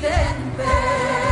presidente.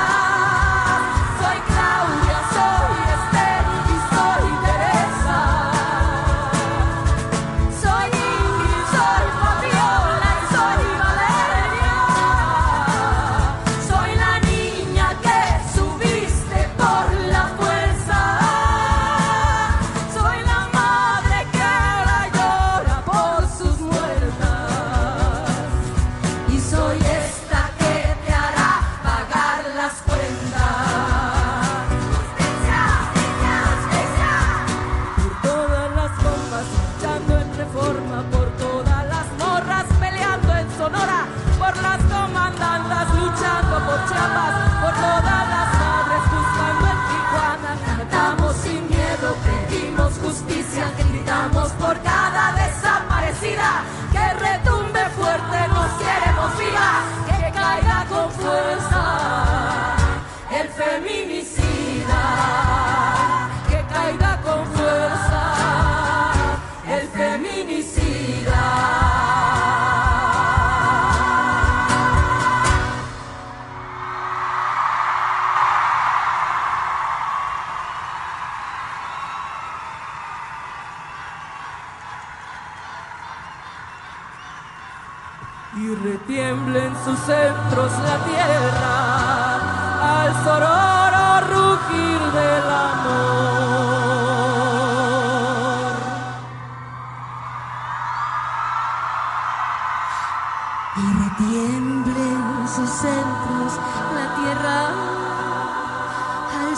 Centros la tierra al sororo rugir del amor. Y retiemble en sus centros la tierra al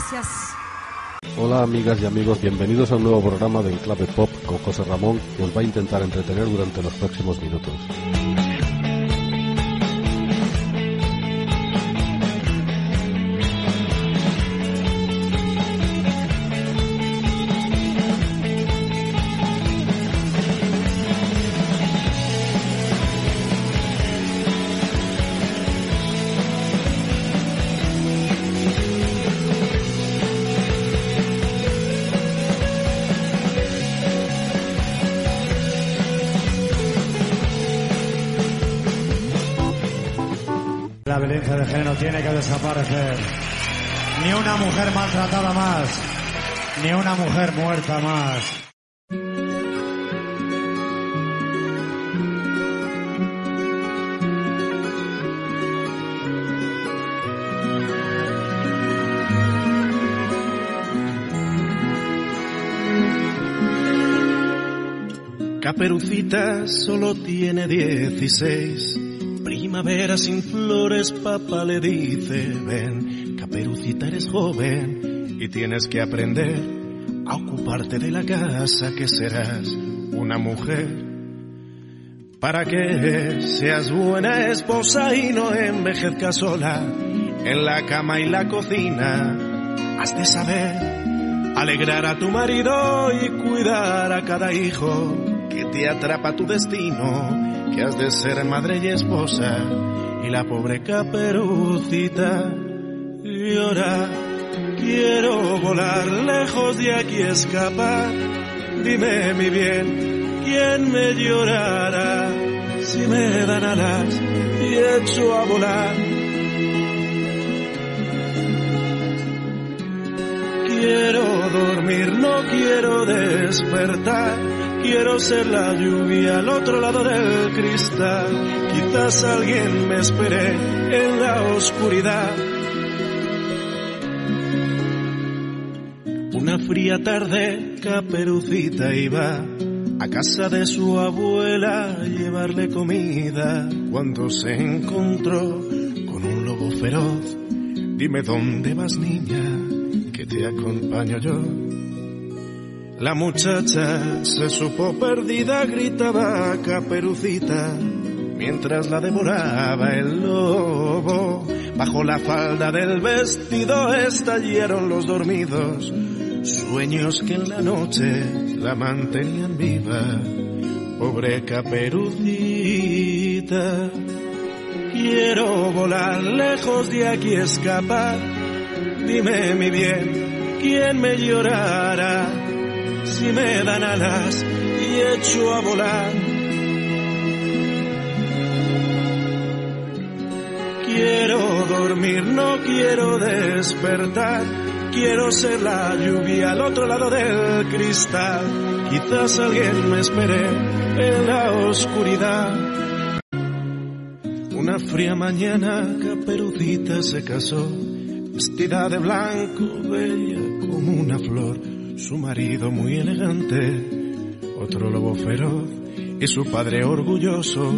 sororo Hola amigas y amigos, bienvenidos a un nuevo programa de Enclave Pop con José Ramón que os va a intentar entretener durante los próximos minutos. Ni una mujer muerta más. Caperucita solo tiene dieciséis primavera sin flores, papá le dice, ven, caperucita eres joven y tienes que aprender de la casa que serás una mujer. para que seas buena esposa y no envejezcas sola en la cama y la cocina. Has de saber alegrar a tu marido y cuidar a cada hijo que te atrapa tu destino, que has de ser madre y esposa y la pobre caperucita llora. Quiero volar lejos de aquí escapar. Dime mi bien, ¿quién me llorará si me dan alas y echo a volar? Quiero dormir, no quiero despertar. Quiero ser la lluvia al otro lado del cristal. Quizás alguien me espere en la oscuridad. Fría tarde, Caperucita iba a casa de su abuela a llevarle comida. Cuando se encontró con un lobo feroz, dime dónde vas niña, que te acompaño yo. La muchacha se supo perdida, gritaba Caperucita, mientras la devoraba el lobo. Bajo la falda del vestido estallaron los dormidos, sueños que en la noche la mantenían viva. Pobre Caperucita, quiero volar lejos de aquí escapar. Dime mi bien, ¿quién me llorará? si me dan alas y echo a volar. Quiero dormir, no quiero despertar. Quiero ser la lluvia al otro lado del cristal. Quizás alguien me espere en la oscuridad. Una fría mañana Caperucita se casó, vestida de blanco, bella como una flor su marido muy elegante, otro lobo feroz y su padre orgulloso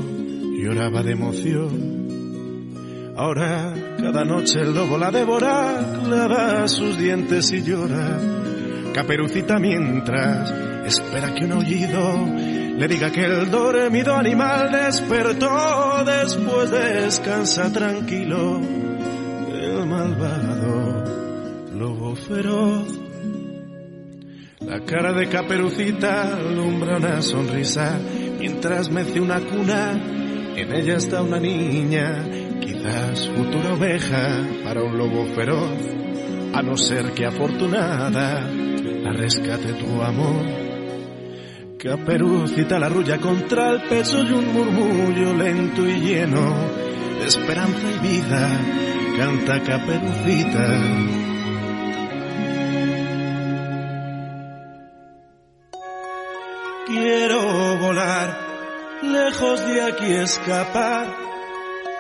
lloraba de emoción. Ahora cada noche el lobo la devora, clava sus dientes y llora. Caperucita mientras espera que un oído le diga que el dormido animal despertó, después descansa tranquilo el malvado lobo feroz. La cara de Caperucita alumbra una sonrisa mientras mece una cuna. En ella está una niña, quizás futura oveja para un lobo feroz. A no ser que afortunada la rescate tu amor. Caperucita la arrulla contra el pecho y un murmullo lento y lleno de esperanza y vida canta Caperucita. Quiero volar, lejos de aquí escapar.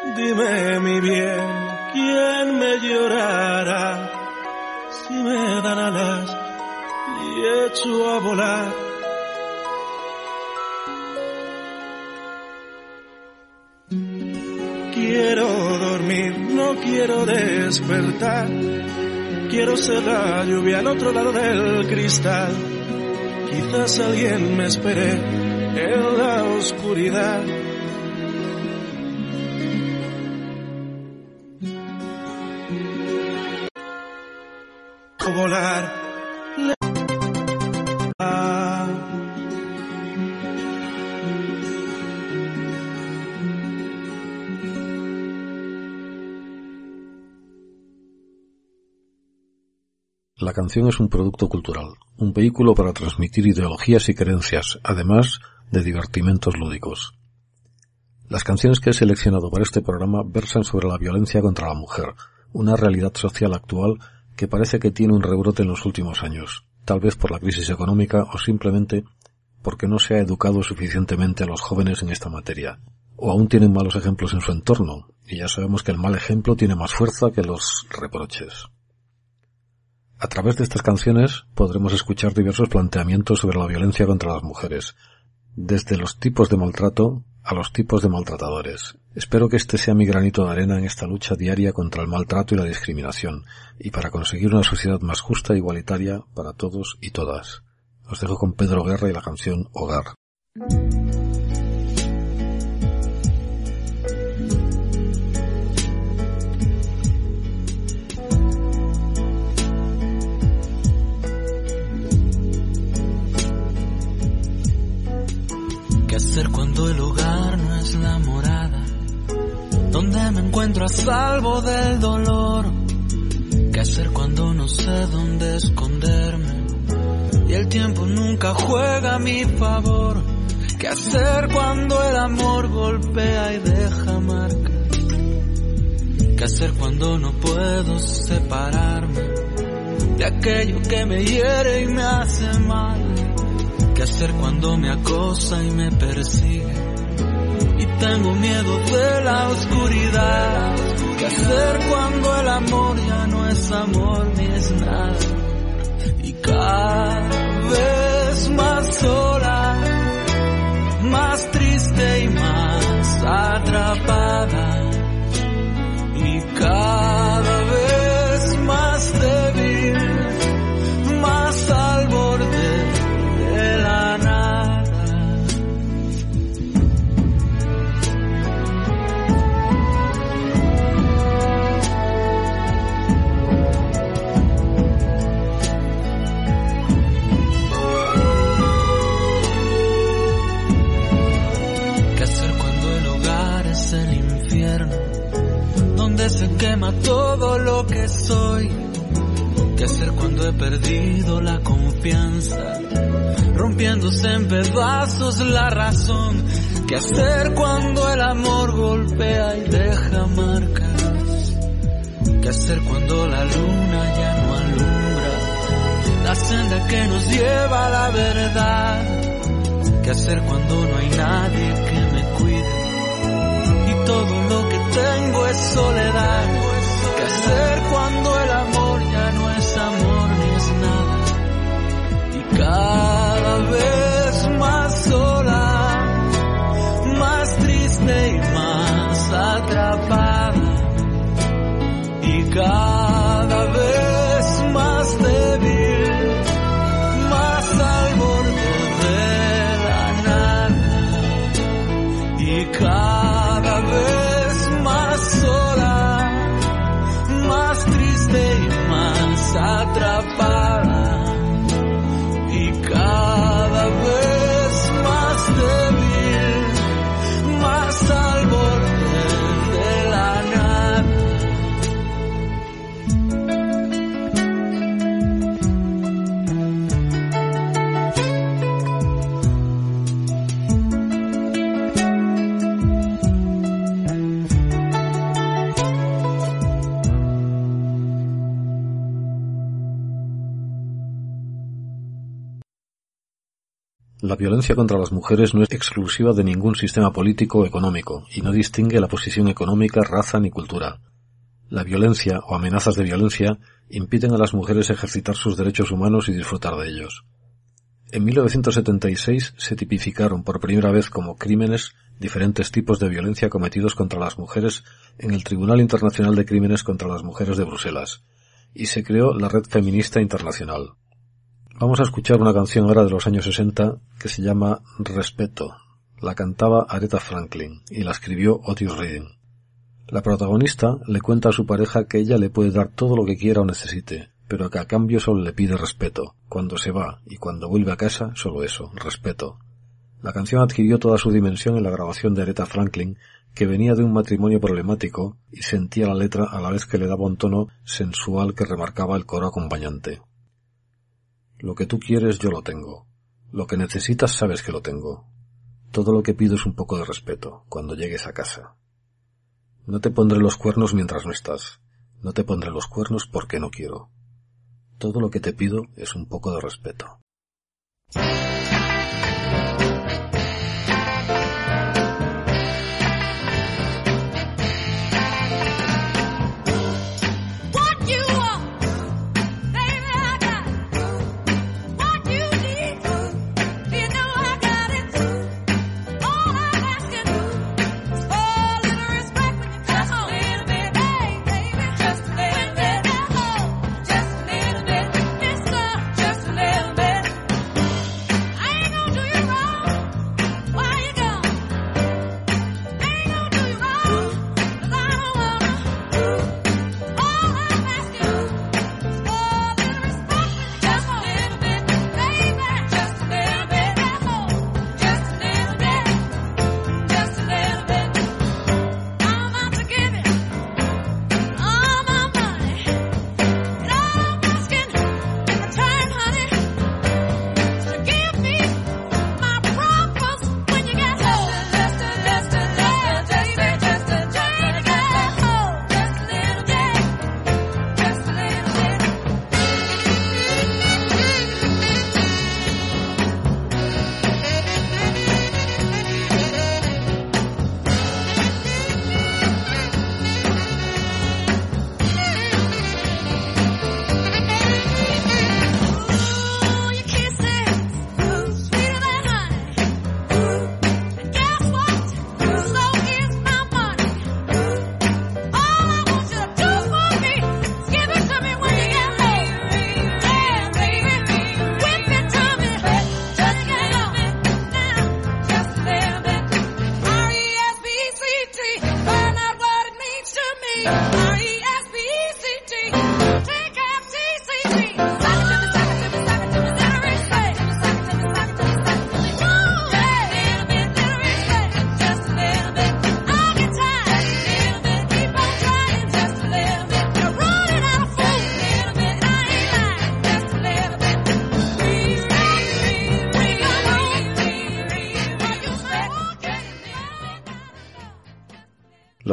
Dime mi bien, ¿quién me llorará? Si me dan alas y echo a volar. Quiero dormir, no quiero despertar. Quiero ser la lluvia al otro lado del cristal. Quizás alguien me espere en la oscuridad. La canción es un producto cultural, un vehículo para transmitir ideologías y creencias, además de divertimentos lúdicos. Las canciones que he seleccionado para este programa versan sobre la violencia contra la mujer, una realidad social actual que parece que tiene un rebrote en los últimos años, tal vez por la crisis económica o simplemente porque no se ha educado suficientemente a los jóvenes en esta materia, o aún tienen malos ejemplos en su entorno, y ya sabemos que el mal ejemplo tiene más fuerza que los reproches. A través de estas canciones podremos escuchar diversos planteamientos sobre la violencia contra las mujeres, desde los tipos de maltrato a los tipos de maltratadores. Espero que este sea mi granito de arena en esta lucha diaria contra el maltrato y la discriminación, y para conseguir una sociedad más justa e igualitaria para todos y todas. Os dejo con Pedro Guerra y la canción Hogar. Hacer cuando el hogar no es la morada? Donde me encuentro a salvo del dolor. ¿Qué hacer cuando no sé dónde esconderme? Y el tiempo nunca juega a mi favor. ¿Qué hacer cuando el amor golpea y deja marca? ¿Qué hacer cuando no puedo separarme de aquello que me hiere y me hace mal? ¿Qué hacer cuando me acosa y me persigue? Y tengo miedo de la oscuridad. ¿Qué hacer cuando el amor ya no es amor ni es nada? Y cada vez más sola, más triste y más atrapada. Y cada quema todo lo que soy. ¿Qué hacer cuando he perdido la confianza? Rompiéndose en pedazos la razón. ¿Qué hacer cuando el amor golpea y deja marcas? ¿Qué hacer cuando la luna ya no alumbra? La senda que nos lleva a la verdad. ¿Qué hacer cuando no hay nadie que me cuide? Y todo lo que tengo es soledad. ¿Qué hacer cuando el amor ya no es amor ni es nada? Y cada vez más sola, más triste y más atrapada. Y cada La violencia contra las mujeres no es exclusiva de ningún sistema político o económico y no distingue la posición económica, raza ni cultura. La violencia o amenazas de violencia impiden a las mujeres ejercitar sus derechos humanos y disfrutar de ellos. En 1976 se tipificaron por primera vez como crímenes diferentes tipos de violencia cometidos contra las mujeres en el Tribunal Internacional de Crímenes contra las Mujeres de Bruselas, y se creó la Red Feminista Internacional. Vamos a escuchar una canción ahora de los años 60 que se llama Respeto. La cantaba Aretha Franklin y la escribió Otis Redding. La protagonista le cuenta a su pareja que ella le puede dar todo lo que quiera o necesite, pero que a cambio solo le pide respeto. Cuando se va y cuando vuelve a casa, solo eso, respeto. La canción adquirió toda su dimensión en la grabación de Aretha Franklin, que venía de un matrimonio problemático y sentía la letra a la vez que le daba un tono sensual que remarcaba el coro acompañante. Lo que tú quieres yo lo tengo. Lo que necesitas sabes que lo tengo. Todo lo que pido es un poco de respeto cuando llegues a casa. No te pondré los cuernos mientras no estás. No te pondré los cuernos porque no quiero. Todo lo que te pido es un poco de respeto.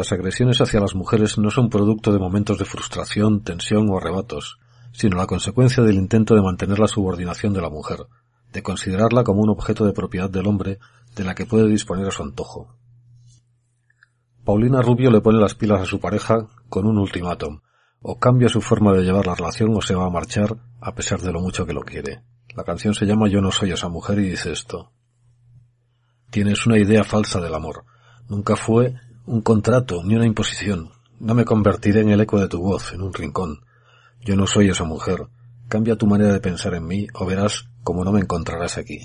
Las agresiones hacia las mujeres no son producto de momentos de frustración, tensión o arrebatos, sino la consecuencia del intento de mantener la subordinación de la mujer, de considerarla como un objeto de propiedad del hombre de la que puede disponer a su antojo. Paulina Rubio le pone las pilas a su pareja con un ultimátum, o cambia su forma de llevar la relación o se va a marchar a pesar de lo mucho que lo quiere. La canción se llama Yo no soy esa mujer y dice esto. Tienes una idea falsa del amor. Nunca fue un contrato ni una imposición. No me convertiré en el eco de tu voz en un rincón. Yo no soy esa mujer. Cambia tu manera de pensar en mí o verás cómo no me encontrarás aquí.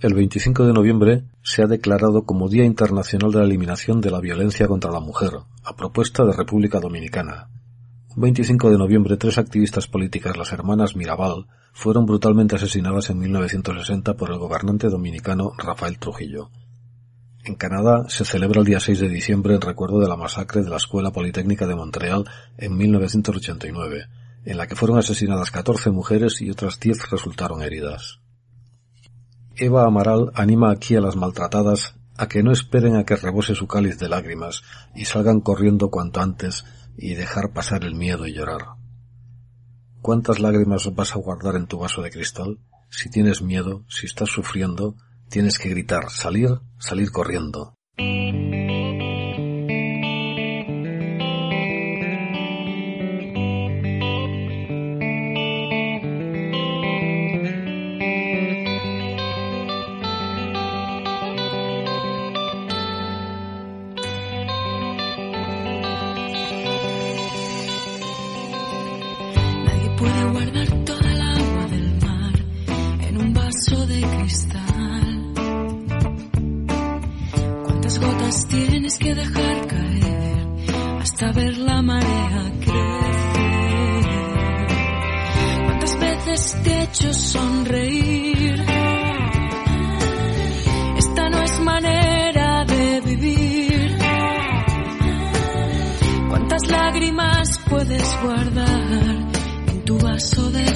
El 25 de noviembre se ha declarado como Día Internacional de la Eliminación de la Violencia contra la Mujer, a propuesta de República Dominicana. Un 25 de noviembre, tres activistas políticas, las hermanas Mirabal, fueron brutalmente asesinadas en 1960 por el gobernante dominicano Rafael Trujillo. En Canadá se celebra el día 6 de diciembre en recuerdo de la masacre de la Escuela Politécnica de Montreal en 1989, en la que fueron asesinadas 14 mujeres y otras 10 resultaron heridas. Eva Amaral anima aquí a las maltratadas a que no esperen a que rebose su cáliz de lágrimas y salgan corriendo cuanto antes y dejar pasar el miedo y llorar. ¿Cuántas lágrimas vas a guardar en tu vaso de cristal? Si tienes miedo, si estás sufriendo, tienes que gritar, salir, salir corriendo. puede guardar.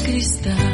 Unos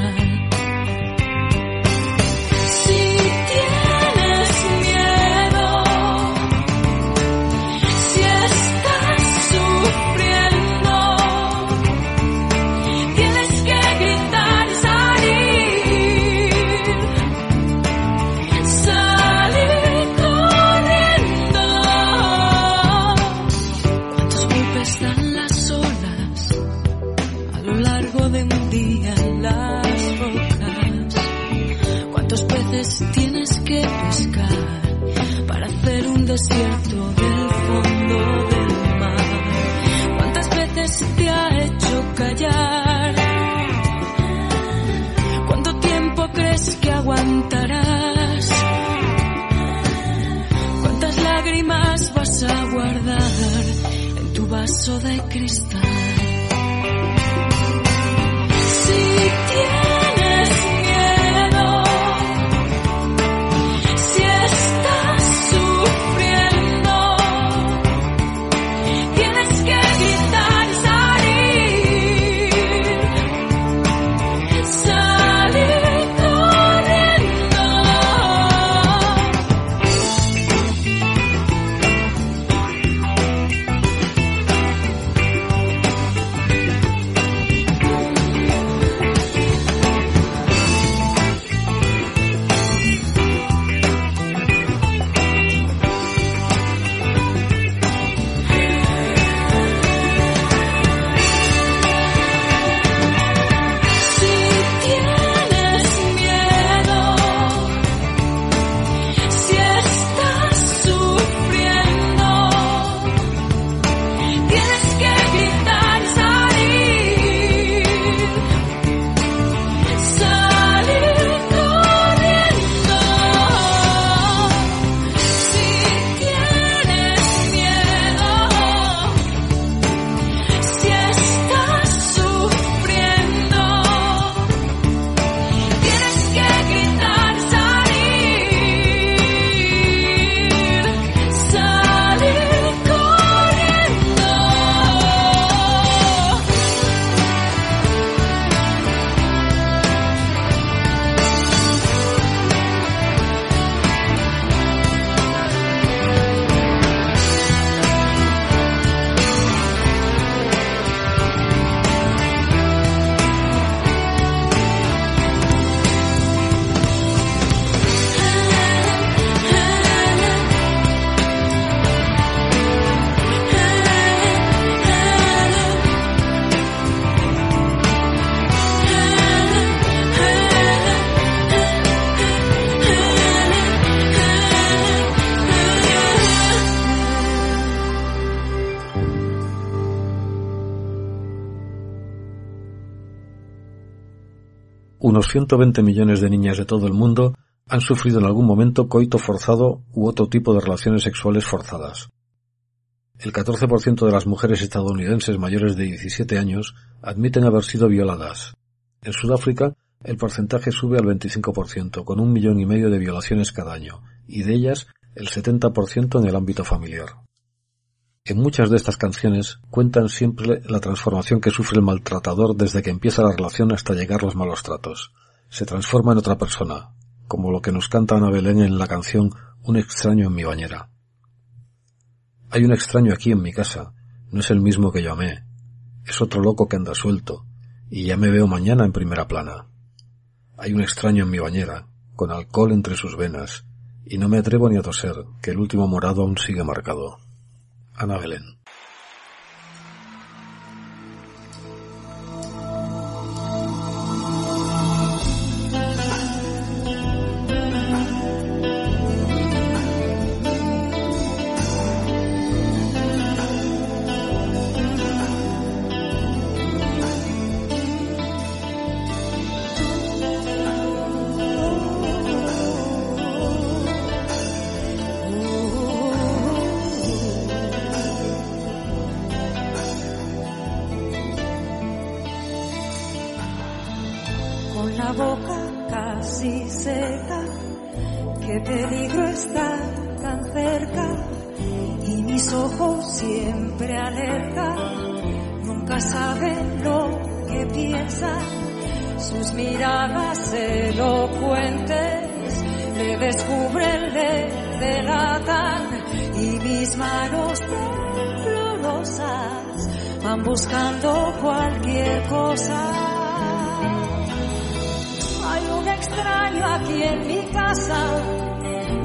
120 millones de niñas de todo el mundo han sufrido en algún momento coito forzado u otro tipo de relaciones sexuales forzadas. El 14% de las mujeres estadounidenses mayores de 17 años admiten haber sido violadas. En Sudáfrica, el porcentaje sube al 25%, con un millón y medio de violaciones cada año, y de ellas el 70% en el ámbito familiar. En muchas de estas canciones cuentan siempre la transformación que sufre el maltratador desde que empieza la relación hasta llegar los malos tratos. Se transforma en otra persona, como lo que nos canta Ana Belén en la canción Un extraño en mi bañera. Hay un extraño aquí en mi casa, No es el mismo que yo amé. Es otro loco que anda suelto, y ya me veo mañana en primera plana. Hay un extraño en mi bañera, con alcohol entre sus venas, y no me atrevo ni a toser, que el último morado aún sigue marcado. Ana Belén. Buscando cualquier cosa. Hay un extraño aquí en mi casa,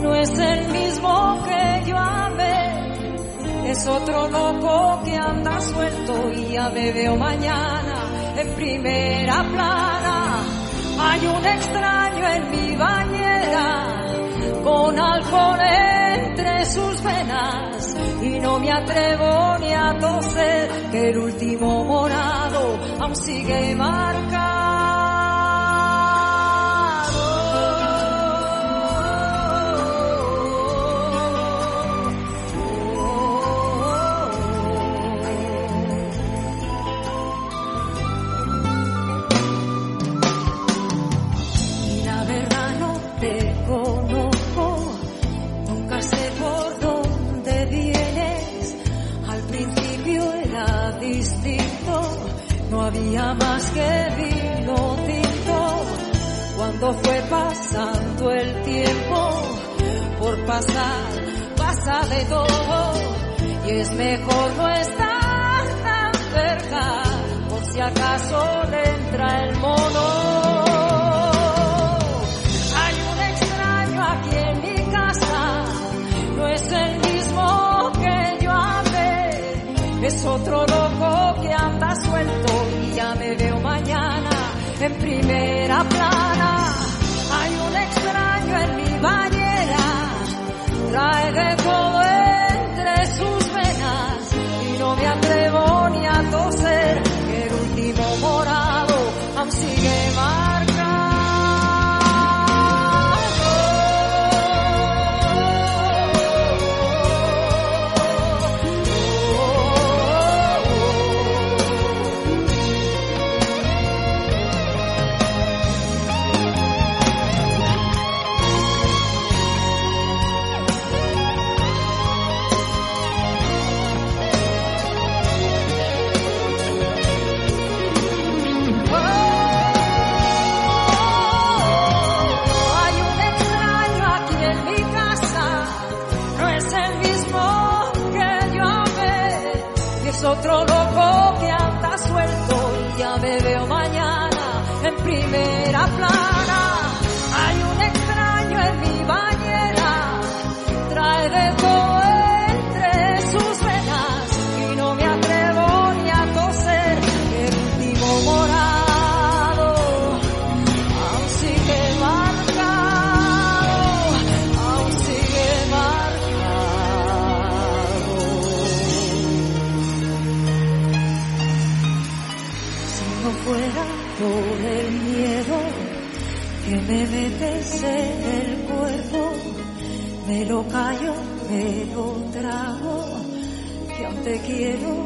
no es el mismo que yo amé, es otro loco que anda suelto y ya me veo mañana en primera plana. Hay un extraño en mi bañera con alcohol sus venas y no me atrevo ni a toser que el último morado aún sigue marcado. Más que vino tinto. Cuando fue pasando el tiempo por pasar pasa de todo. Y es mejor no estar tan cerca por si acaso le entra el mono. Hay un extraño aquí en mi casa no es el mismo que yo amé es otro loco que anda suelto veo mañana en primera plana. Hay un extraño en mi bañera, trae de todo entre sus venas y no me atrevo ni a toser. El último morado aún sigue marcado.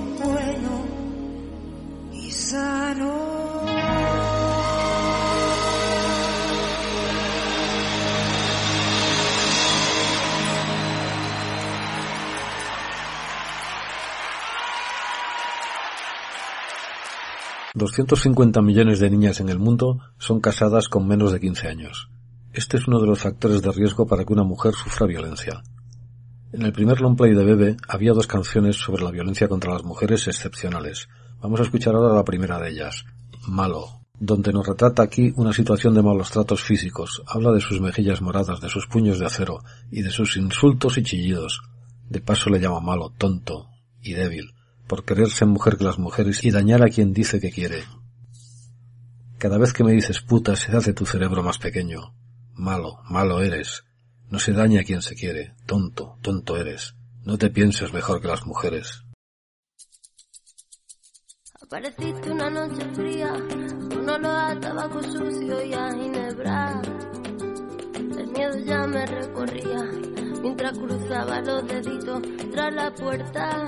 ...250 millones de niñas en el mundo son casadas con menos de 15 años. Este es uno de los factores de riesgo para que una mujer sufra violencia. En el primer long play de Bebe había dos canciones sobre la violencia contra las mujeres excepcionales. Vamos a escuchar ahora la primera de ellas, Malo, donde nos retrata aquí una situación de malos tratos físicos. Habla de sus mejillas moradas, de sus puños de acero y de sus insultos y chillidos. De paso le llama malo, tonto y débil, por querer ser mujer que las mujeres y dañar a quien dice que quiere. Cada vez que me dices puta se hace tu cerebro más pequeño. Malo, malo eres. No se daña a quien se quiere. Tonto, tonto eres. No te pienses mejor que las mujeres. Apareciste una noche fría, un olor a tabaco sucio y a ginebra. El miedo ya me recorría mientras cruzaba los deditos tras la puerta.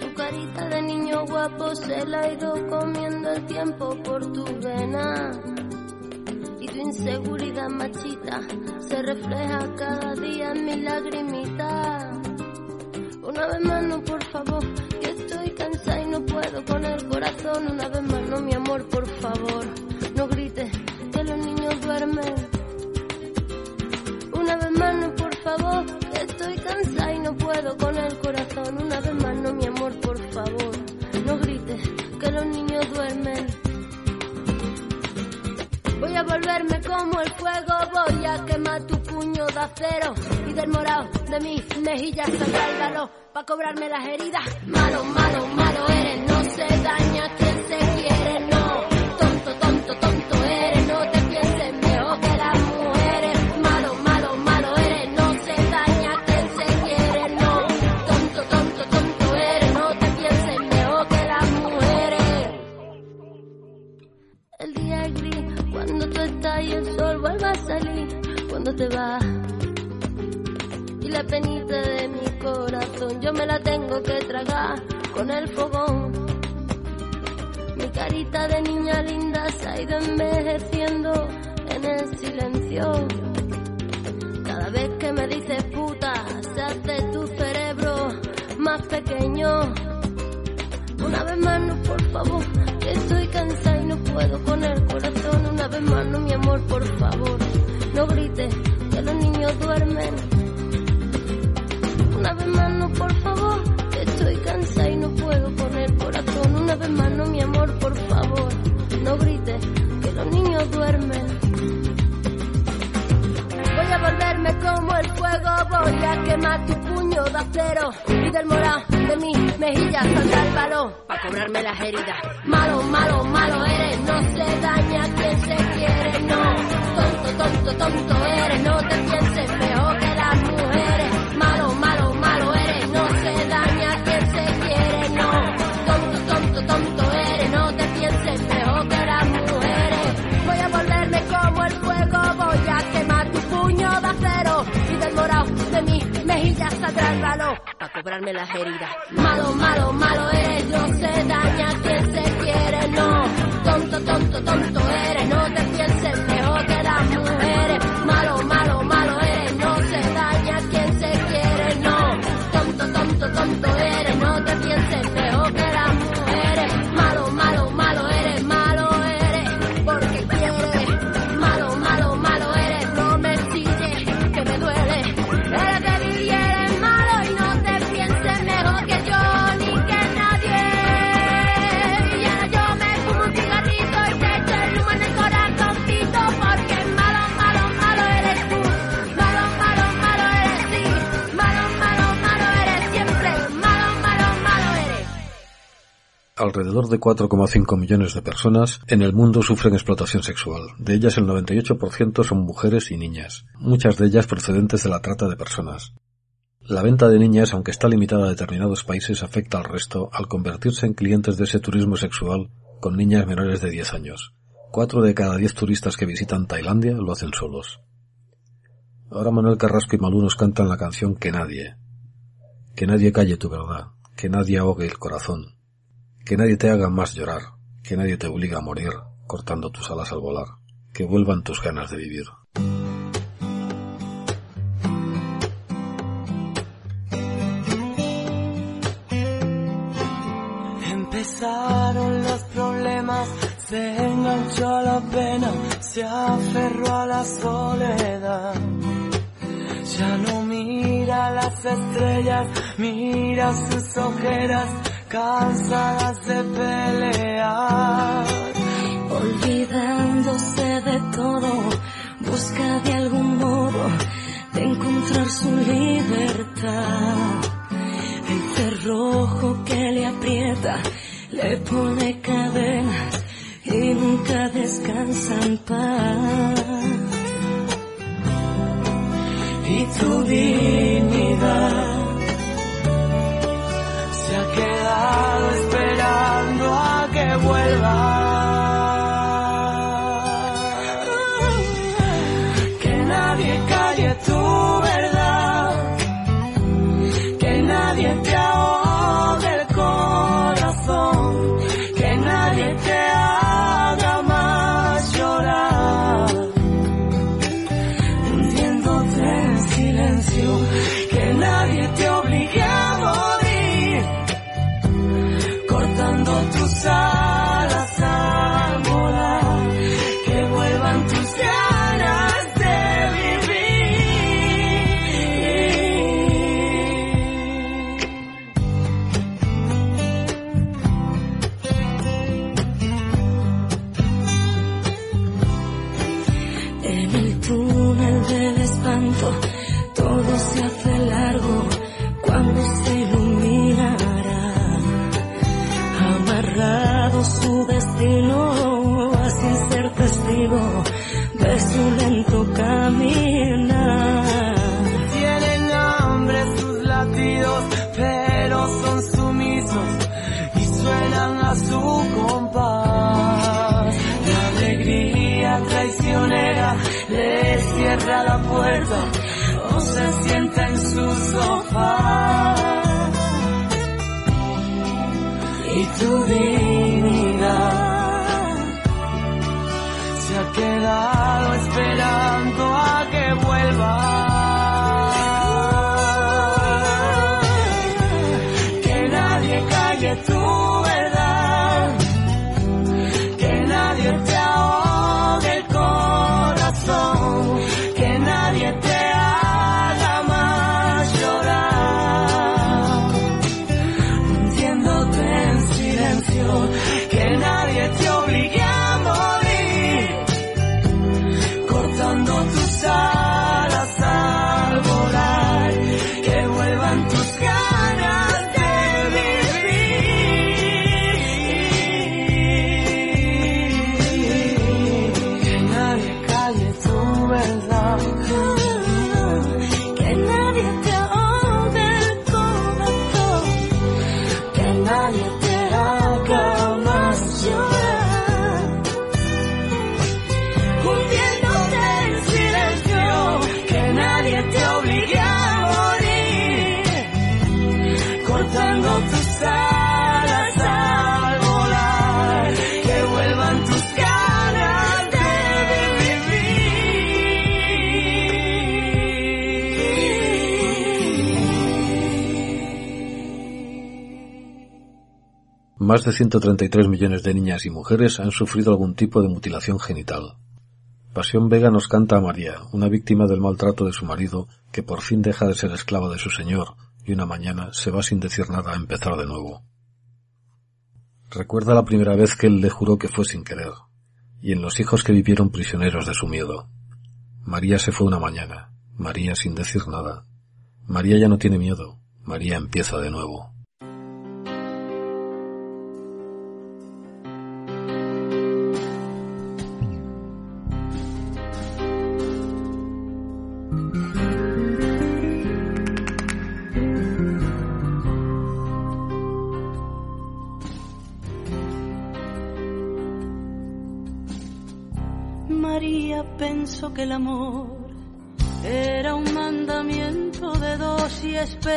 Tu carita de niño guapo se la ha ido comiendo el tiempo por tu vena inseguridad machita se refleja cada día en mi lagrimita. Una vez más no, por favor, que estoy cansada y no puedo con el corazón. Una vez más no, mi amor, por favor, no grites que los niños duermen. Una vez más no, por favor, que estoy cansada y no puedo con el corazón. Una vez más no, a volverme como el fuego, voy a quemar tu puño de acero y del morado de mis mejillas saldrá el para cobrarme las heridas. Malo, malo, malo eres, no se daña y el sol vuelve a salir, cuando te vas. Y la penita de mi corazón yo me la tengo que tragar con el fogón. Mi carita de niña linda se ha ido envejeciendo en el silencio. Cada vez que me dices puta, se hace tu cerebro más pequeño. Una vez más, no, por favor, que estoy cansada y no puedo con el corazón. Una vez más, mi amor, por favor, no grites, que los niños duermen. Una vez más, no, por favor, estoy cansada y no puedo con el corazón. Una vez más, no, mi amor, por favor, no grites, que los niños duermen. Volverme como el fuego, voy a quemar tu puño de acero y del morado de mis mejillas saldrá el balón para cobrarme las heridas. Malo, malo, malo eres, no se daña quien se quiere, no. Tonto, tonto, tonto eres, no te pienses el balón para cobrarme las heridas. Malo, malo, malo eres, no se Alrededor de 4,5 millones de personas en el mundo sufren explotación sexual. De ellas el 98% son mujeres y niñas, muchas de ellas procedentes de la trata de personas. La venta de niñas, aunque está limitada a determinados países, afecta al resto al convertirse en clientes de ese turismo sexual con niñas menores de 10 años. Cuatro de cada diez turistas que visitan Tailandia lo hacen solos. Ahora Manuel Carrasco y Malú nos cantan la canción Que nadie. Que nadie calle tu verdad, que nadie ahogue el corazón, que nadie te haga más llorar, que nadie te obligue a morir cortando tus alas al volar, que vuelvan tus ganas de vivir. Empezaron los problemas, se enganchó a la pena, se aferró a la soledad. Ya no mira las estrellas, mira sus ojeras cansadas de pelear. Olvidándose de todo, busca de algún modo de encontrar su libertad. El cerrojo que le aprieta le pone cadenas y nunca descansa en paz. Y tu dignidad quedado esperando a que vuelva. Su compás. La alegría traicionera le cierra la puerta o se sienta en su sofá. Y tu dignidad Más de 133 millones de niñas y mujeres han sufrido algún tipo de mutilación genital. Pasión Vega nos canta a María, una víctima del maltrato de su marido, que por fin deja de ser esclava de su señor y una mañana se va sin decir nada a empezar de nuevo. Recuerda la primera vez que él le juró que fue sin querer, y en los hijos que vivieron prisioneros de su miedo. María se fue una mañana, María sin decir nada. María ya no tiene miedo, María empieza de nuevo.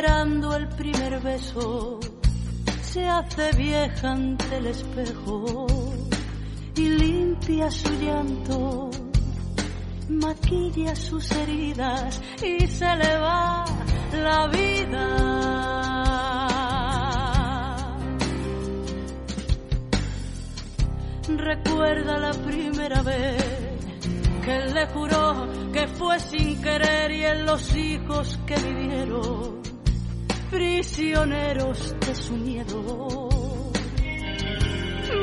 Esperando el primer beso se hace vieja ante el espejo y limpia su llanto, maquilla sus heridas y se le va la vida. Recuerda la primera vez que él le juró que fue sin querer y en los hijos que vivieron, prisioneros de su miedo.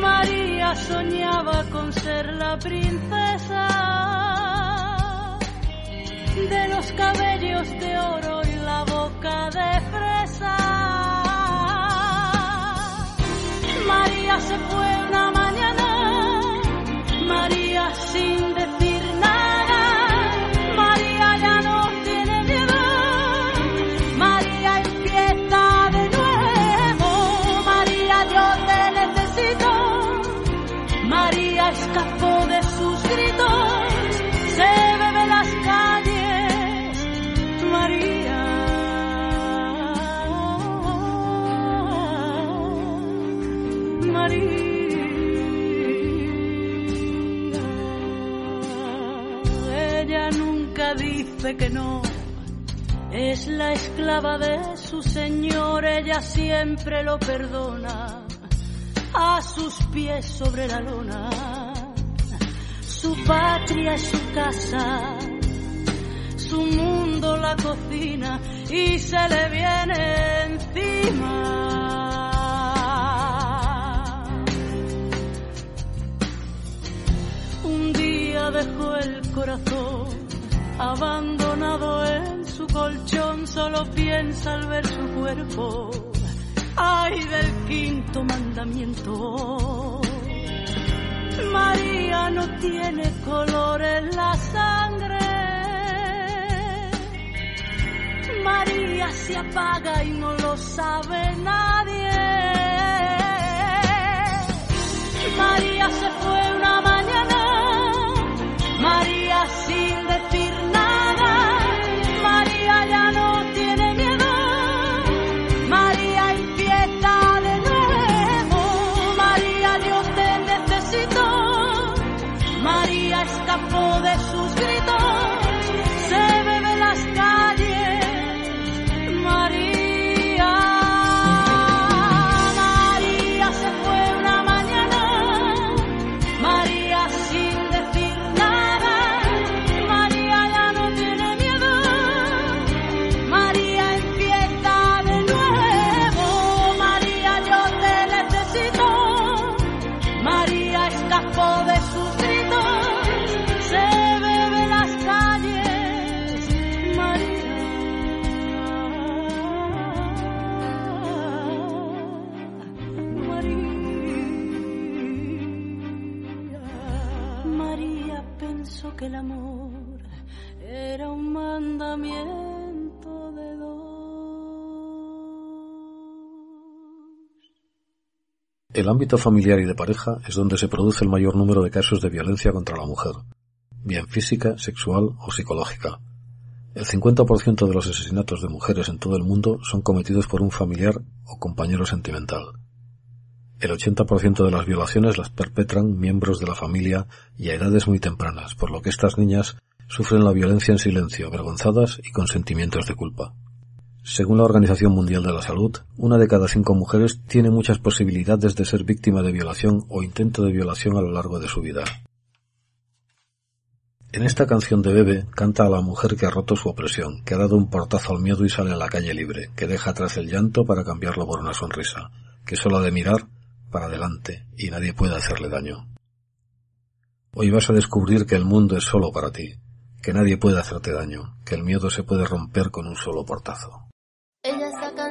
María soñaba con ser la princesa de los cabellos de oro y la boca de fresa. María se fue una que no. Es la esclava de su señor, ella siempre lo perdona. A sus pies sobre la lona, su patria es su casa, su mundo la cocina y se le viene encima. Un día dejó el corazón abandonado en su colchón, solo piensa al ver su cuerpo. Ay del quinto mandamiento. María no tiene color en la sangre. María se apaga y no lo sabe nadie. María se fue El ámbito familiar y de pareja es donde se produce el mayor número de casos de violencia contra la mujer, bien física, sexual o psicológica. El 50% de los asesinatos de mujeres en todo el mundo son cometidos por un familiar o compañero sentimental. El 80% de las violaciones las perpetran miembros de la familia y a edades muy tempranas, por lo que estas niñas sufren la violencia en silencio, avergonzadas y con sentimientos de culpa. Según la Organización Mundial de la Salud, una de cada cinco mujeres tiene muchas posibilidades de ser víctima de violación o intento de violación a lo largo de su vida. En esta canción de Bebe canta a la mujer que ha roto su opresión, que ha dado un portazo al miedo y sale a la calle libre, que deja atrás el llanto para cambiarlo por una sonrisa, que solo ha de mirar para adelante y nadie puede hacerle daño. Hoy vas a descubrir que el mundo es solo para ti, que nadie puede hacerte daño, que el miedo se puede romper con un solo portazo.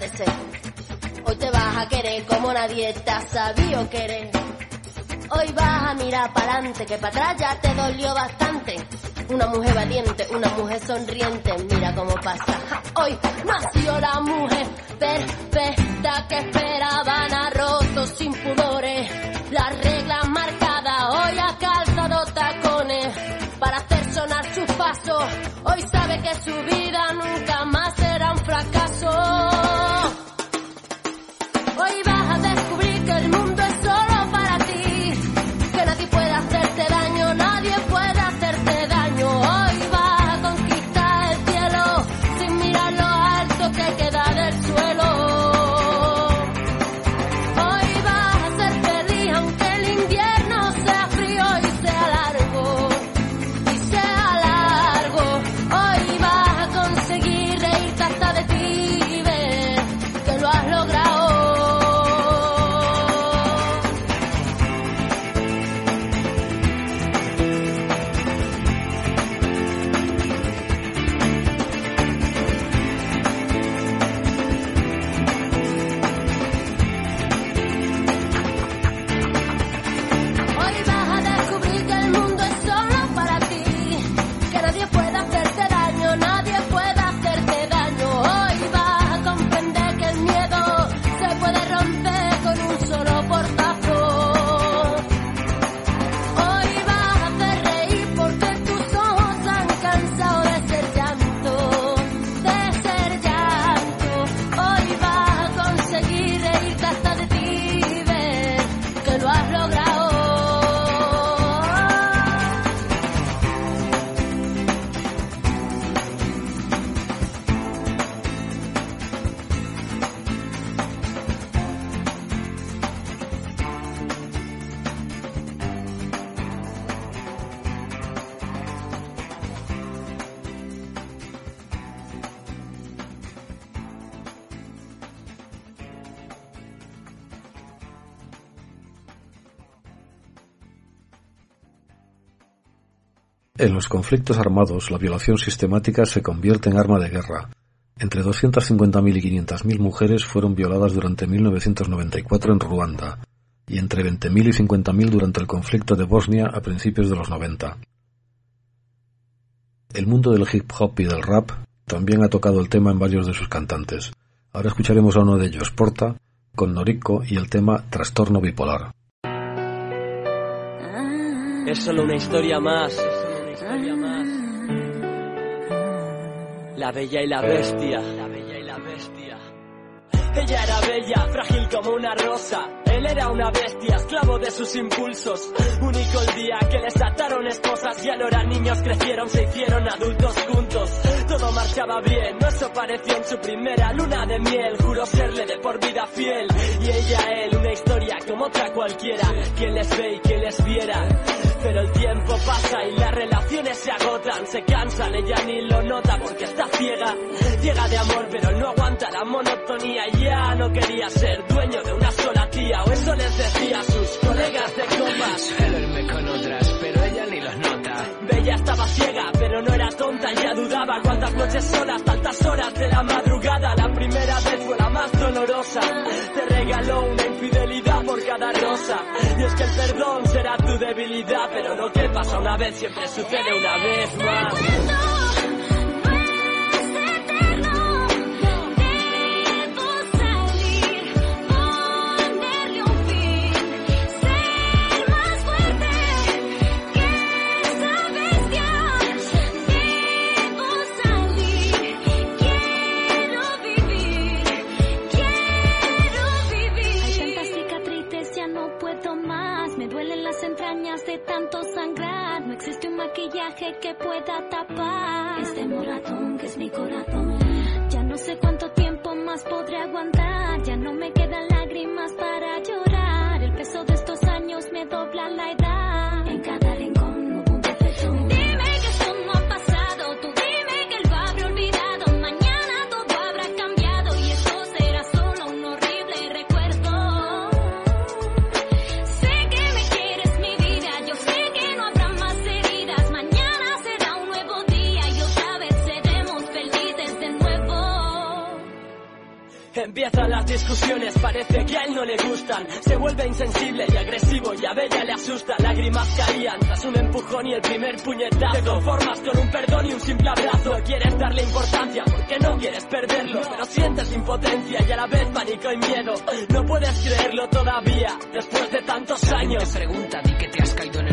la. Hoy te vas a querer como nadie te ha sabido querer. Hoy vas a mirar para adelante, que para atrás ya te dolió bastante. Una mujer valiente, una mujer sonriente, mira cómo pasa. Hoy nació la mujer perfecta que esperaban a rotos sin pudores. Las reglas Hoy sabe que su vida nunca más será un fracaso. En los conflictos armados, la violación sistemática se convierte en arma de guerra. Entre 250.000 y 500.000 mujeres fueron violadas durante 1994 en Ruanda, y entre 20.000 y 50.000 durante el conflicto de Bosnia a principios de los 90. El mundo del hip hop y del rap también ha tocado el tema en varios de sus cantantes. Ahora escucharemos a uno de ellos, Porta, con Noriko y el tema Trastorno Bipolar. Es solo una historia más. La bella y la bestia. La bella y la bestia. Ella era bella, frágil como una rosa. Él era una bestia, esclavo de sus impulsos. Único el día que les ataron esposas y al hora niños crecieron, se hicieron adultos juntos. Marchaba bien, no eso pareció en su primera luna de miel. Juró serle de por vida fiel. Y ella él, una historia como otra cualquiera. Quien les ve y quien les viera. Pero el tiempo pasa y las relaciones se agotan, se cansan, ella ni lo nota porque está ciega. Ciega de amor, pero no aguanta la monotonía. Ya no quería ser dueño de una sola tía, o eso les decía a sus colegas de copas. Estaba ciega, pero no era tonta, ya dudaba cuántas noches solas, tantas horas de la madrugada. La primera vez fue la más dolorosa. Te regaló una infidelidad por cada rosa. Y es que el perdón será tu debilidad, pero lo que pasa una vez siempre sucede una vez más. Maquillaje que pueda tapar este moratón que es mi corazón. Ya no sé cuánto tiempo más podré aguantar. Ya no me quedan lágrimas para llorar. El peso de estos años me dobla la edad. No le gustan. Se vuelve insensible y agresivo y a Bella le asusta. Lágrimas caían tras un empujón y el primer puñetazo. Te conformas con un perdón y un simple abrazo. Quieres darle importancia porque no quieres perderlo. Pero sientes impotencia y a la vez pánico y miedo. No puedes creerlo todavía después de tantos años. Te pregunta, que te has caído en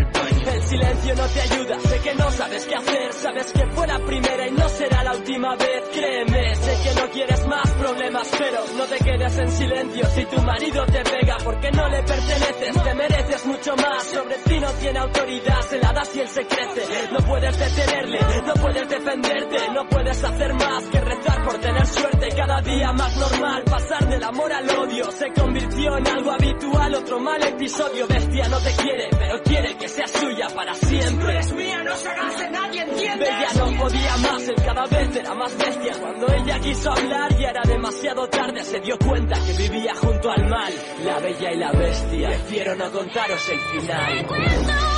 silencio no te ayuda, sé que no sabes qué hacer, sabes que fue la primera y no será la última vez. Créeme, sé que no quieres más problemas, pero no te quedes en silencio si tu marido te pega porque no le perteneces, te mereces mucho más. Sobre ti no tiene autoridad, se la das y él se crece. No puedes detenerle, no puedes defenderte, no puedes hacer más que rezar por tener suerte. Cada día más normal, pasar del amor al odio se convirtió en algo habitual. Otro mal episodio, bestia no te quiere, pero quiere que seas suya para siempre. eres mía, no se hagas de nadie, ¿entiendes? Bella no podía más, él cada vez era más bestia. Cuando ella quiso hablar ya era demasiado tarde, se dio cuenta que vivía junto al mal. La bella y la bestia, prefiero no contaros el final.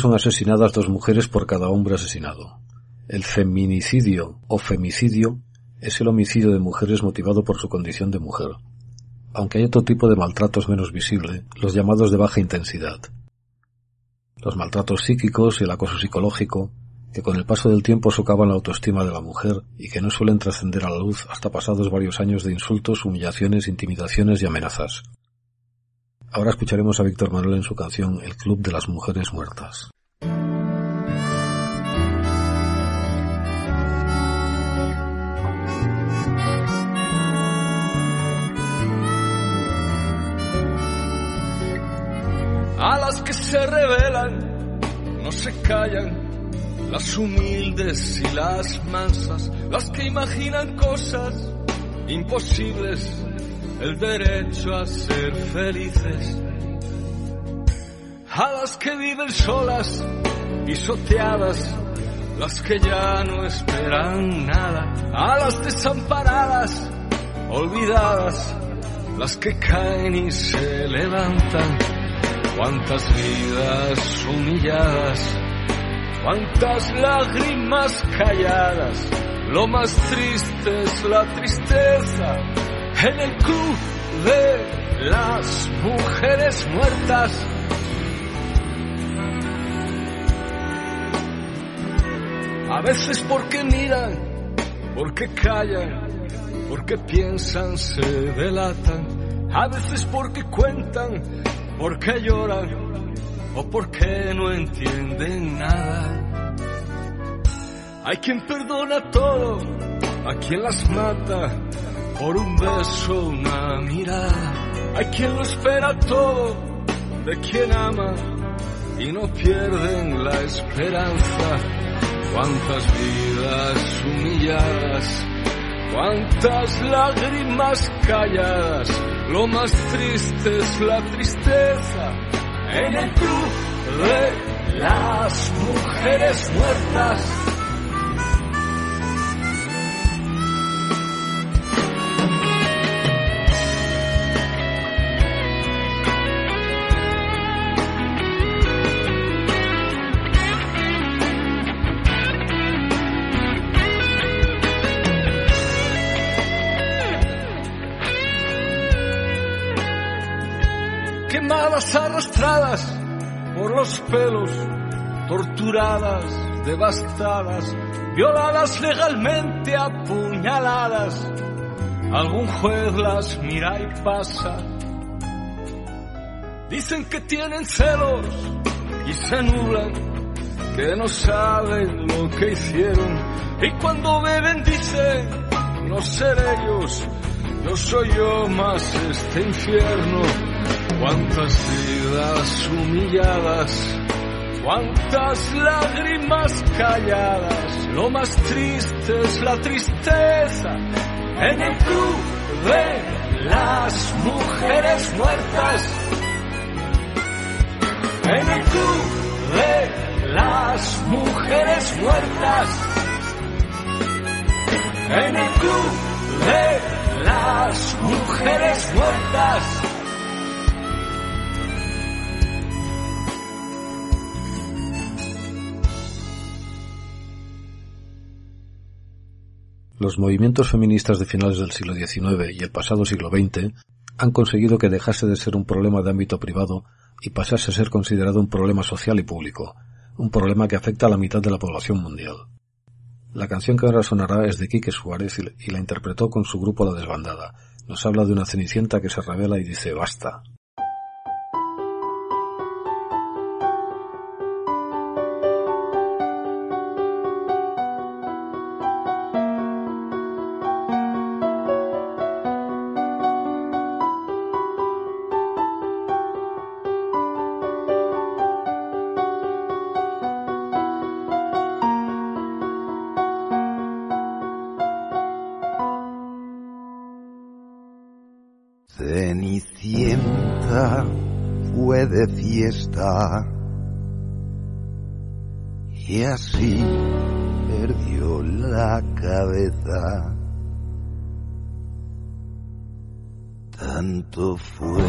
Son asesinadas dos mujeres por cada hombre asesinado. El feminicidio o femicidio es el homicidio de mujeres motivado por su condición de mujer. Aunque hay otro tipo de maltratos menos visible, los llamados de baja intensidad. Los maltratos psíquicos y el acoso psicológico, que con el paso del tiempo socavan la autoestima de la mujer y que no suelen trascender a la luz hasta pasados varios años de insultos, humillaciones, intimidaciones y amenazas. Ahora escucharemos a Víctor Manuel en su canción El Club de las Mujeres Muertas. A las que se rebelan, no se callan, las humildes y las mansas, las que imaginan cosas imposibles, el derecho a ser felices. A las que viven solas, pisoteadas, las que ya no esperan nada, a las desamparadas, olvidadas, las que caen y se levantan. Cuántas vidas humilladas, cuántas lágrimas calladas. Lo más triste es la tristeza en el club de las mujeres muertas. A veces porque miran, porque callan, porque piensan, se delatan. A veces porque cuentan, porque lloran o porque no entienden nada. Hay quien perdona todo, a quien las mata por un beso, una mirada. Hay quien lo espera todo de quien ama y no pierden la esperanza. cuántas vidas humilladas, cuántas lágrimas calladas, lo más triste es la tristeza en el club de las mujeres muertas. Devastadas, violadas legalmente, apuñaladas. Algún juez las mira y pasa. Dicen que tienen celos y se nublan, que no saben lo que hicieron. Y cuando beben dicen, no ser ellos, no soy yo más este infierno Cuántas vidas humilladas, cuántas lágrimas calladas. Lo más triste es la tristeza en el club de las mujeres muertas. En el club de las mujeres muertas. En el club de las mujeres muertas. Los movimientos feministas de finales del siglo XIX y el pasado siglo XX han conseguido que dejase de ser un problema de ámbito privado y pasase a ser considerado un problema social y público, un problema que afecta a la mitad de la población mundial. La canción que ahora sonará es de Quique Suárez y la interpretó con su grupo La Desbandada. Nos habla de una cenicienta que se revela y dice basta. De fiesta y así perdió la cabeza. Tanto fue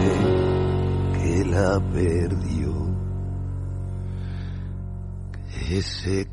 que la perdió que se.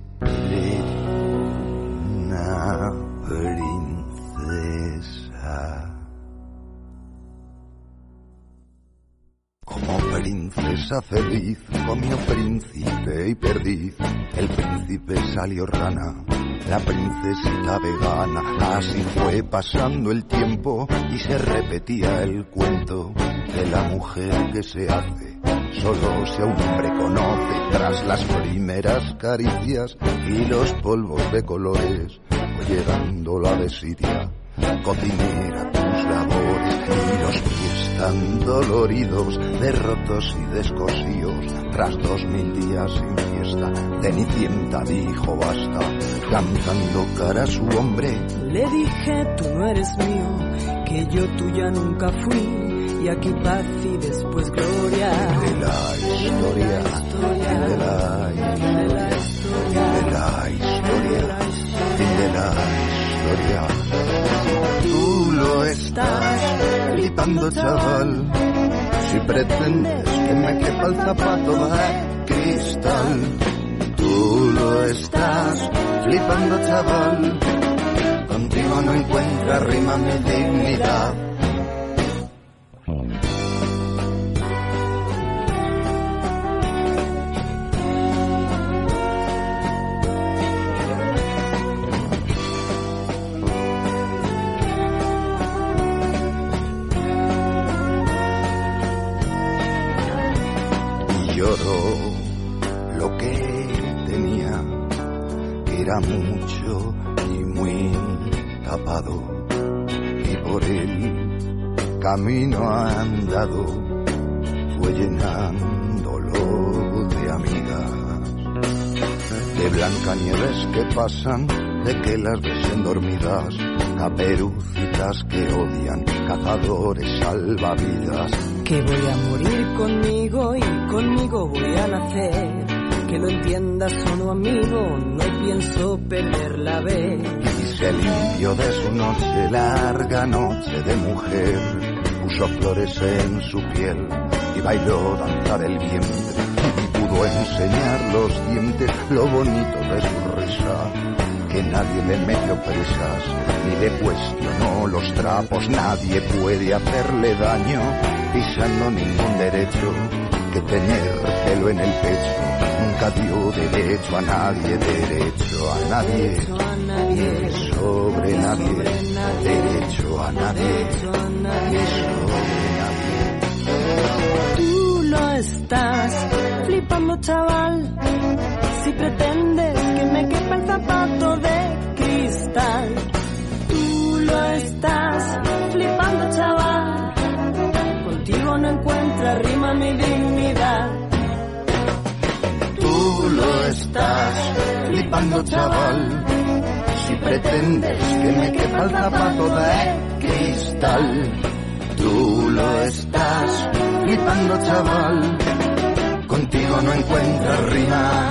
Princesa feliz comió príncipe y perdiz. El príncipe salió rana, la princesita vegana. Así fue pasando el tiempo y se repetía el cuento de la mujer que se hace. Solo si a un hombre conoce tras las primeras caricias y los polvos de colores, llegando la desidia cocinera tus labores y los pies tan doloridos, derrotos y descosíos, tras dos mil días sin fiesta, Cenicienta dijo basta, cantando cara a su hombre. Le dije, tú no eres mío, que yo tuya nunca fui, y aquí paz y después gloria. De la historia, de la historia, de la historia, de la historia, de la historia estás flipando, chaval. Si pretendes que me quepa el zapato de cristal, tú lo estás flipando, chaval. Contigo no encuentra rima mi dignidad. Fue llenándolo de amigas. de Blancanieves que pasan, de que las ves dormidas, caperucitas que odian, cazadores salvavidas. Que voy a morir conmigo y conmigo voy a nacer. Que lo entiendas solo amigo, no pienso perder la vez. Y se limpió de su noche, larga noche de mujer, puso flores en su piel y bailó danzar el vientre. Y pudo enseñar los dientes lo bonito de su risa. Que nadie le metió presas ni le cuestionó los trapos. Nadie puede hacerle daño pisando ningún derecho que tener pelo en el pecho nunca dio derecho a nadie derecho a nadie ni sobre nadie derecho a nadie ni sobre nadie Tú lo estás flipando, chaval. Si pretendes que me quepa el zapato de cristal. Tú lo estás flipando, chaval. Contigo no encuentras rima mi dignidad. Estás flipando, chaval. Si pretendes que me quepa el zapato de cristal. Tú lo estás flipando, chaval. Contigo no encuentras rima.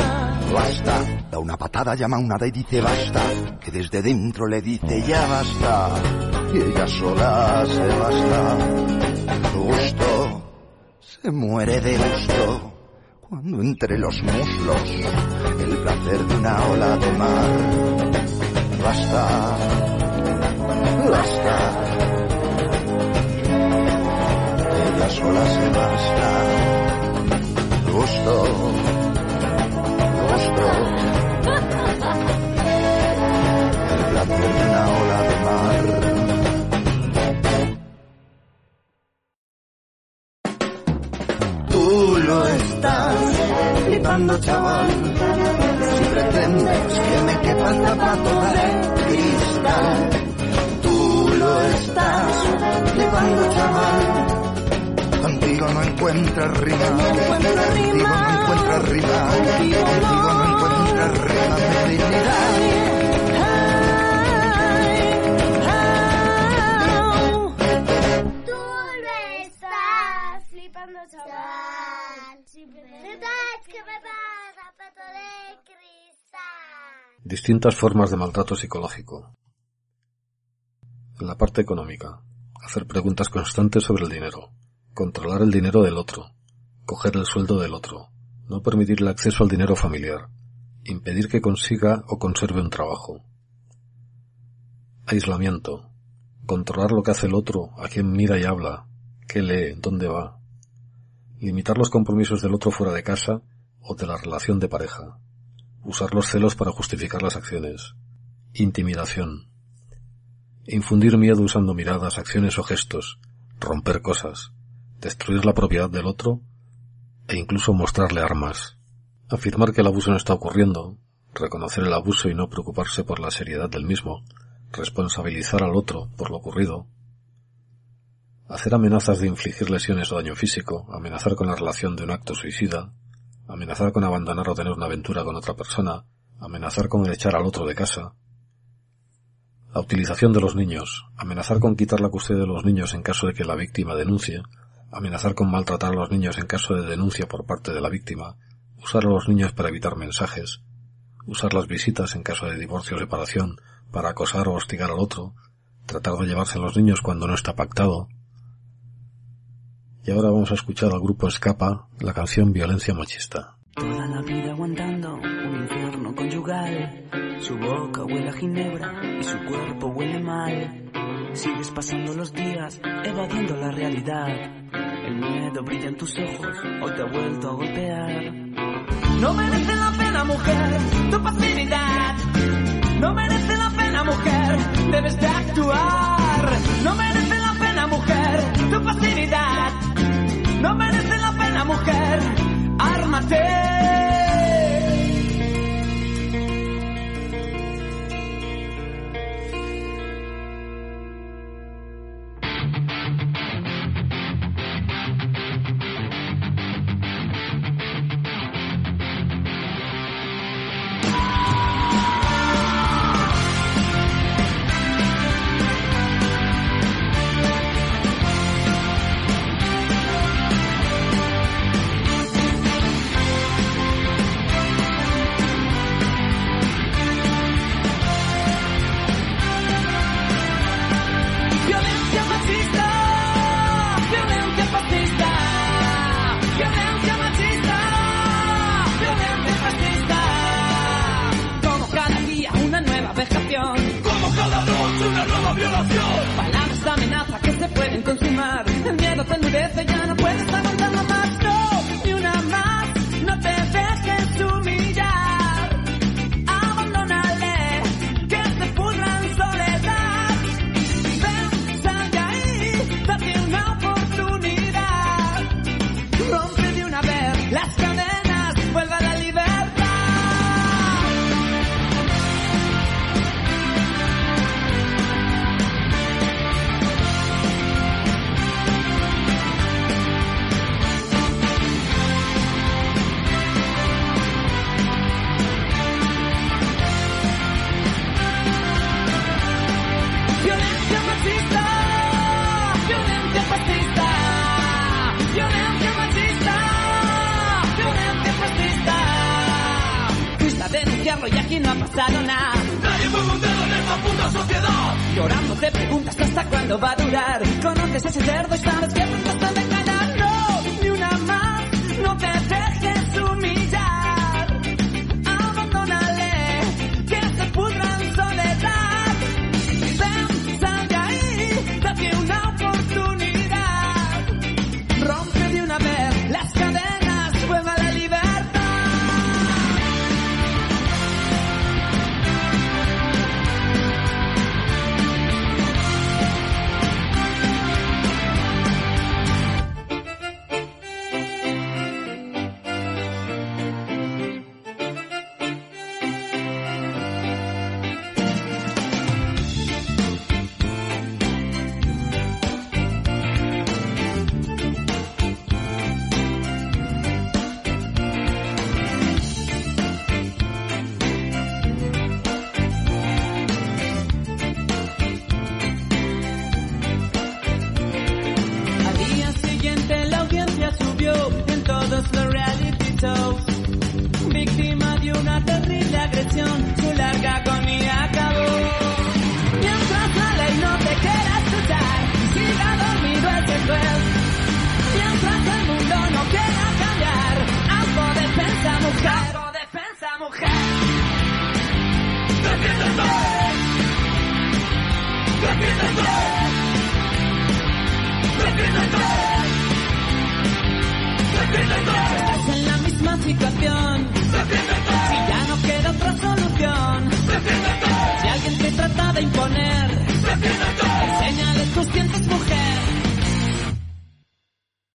Basta, da una patada, llama una y dice basta. Que desde dentro le dice ya basta. Y ella sola se basta. Gusto se muere de gusto. Cuando entre los muslos de una ola de mar. Basta, basta. Ella sola se basta. Gusto, gusto. El placer de una ola de mar. Tú lo estás flipando, chaval. Pretendes que me quepa el zapato de cristal. Tú lo estás flipando, chaval. Contigo no encuentras rima. Contigo no encuentras rima. Contigo no encuentras rima de dignidad. Tú lo estás flipando, chaval. Si Distintas formas de maltrato psicológico. En la parte económica, hacer preguntas constantes sobre el dinero, controlar el dinero del otro, coger el sueldo del otro, no permitirle acceso al dinero familiar, impedir que consiga o conserve un trabajo. Aislamiento, controlar lo que hace el otro, a quién mira y habla, qué lee, dónde va. Limitar los compromisos del otro fuera de casa o de la relación de pareja. Usar los celos para justificar las acciones. Intimidación. Infundir miedo usando miradas, acciones o gestos. Romper cosas. Destruir la propiedad del otro e incluso mostrarle armas. Afirmar que el abuso no está ocurriendo. Reconocer el abuso y no preocuparse por la seriedad del mismo. Responsabilizar al otro por lo ocurrido. Hacer amenazas de infligir lesiones o daño físico, amenazar con la relación de un acto suicida, amenazar con abandonar o tener una aventura con otra persona, amenazar con echar al otro de casa. La utilización de los niños, amenazar con quitar la custodia de los niños en caso de que la víctima denuncie, amenazar con maltratar a los niños en caso de denuncia por parte de la víctima, usar a los niños para evitar mensajes, usar las visitas en caso de divorcio o separación para acosar o hostigar al otro, tratar de llevarse a los niños cuando no está pactado. Y ahora vamos a escuchar al grupo Escapa la canción Violencia Machista. Toda la vida aguantando un infierno conyugal. Su boca huele a ginebra y su cuerpo huele mal. Sigues pasando los días evadiendo la realidad. El miedo brilla en tus ojos, hoy te ha vuelto a golpear. No merece la pena, mujer, tu pasividad. No merece la pena, mujer, debes de actuar. No merece la pena, mujer, tu pasividad. No merece la pena, mujer, ármate.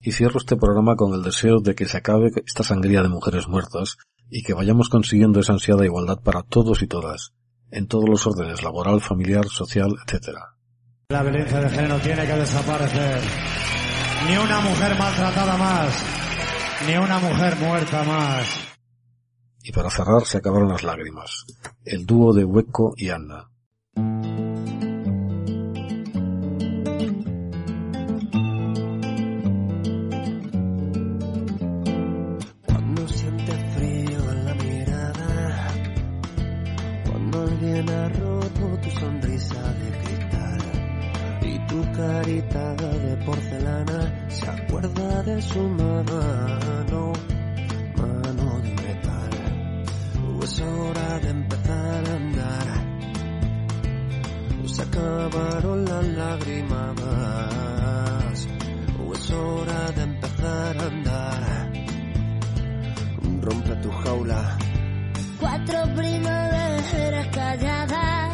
Y cierro este programa con el deseo de que se acabe esta sangría de mujeres muertas y que vayamos consiguiendo esa ansiada igualdad para todos y todas, en todos los órdenes laboral, familiar, social, etc. La violencia de género tiene que desaparecer. Ni una mujer maltratada más. Ni una mujer muerta más. Y para cerrar se acabaron las lágrimas. El dúo de Hueco y Anna. Ha roto tu sonrisa de cristal y tu carita de porcelana se acuerda de su mano, mano de metal. Es hora de empezar a andar. Se acabaron las lágrimas. Es hora de empezar a andar. Rompe tu jaula cuatro primaveras calladas,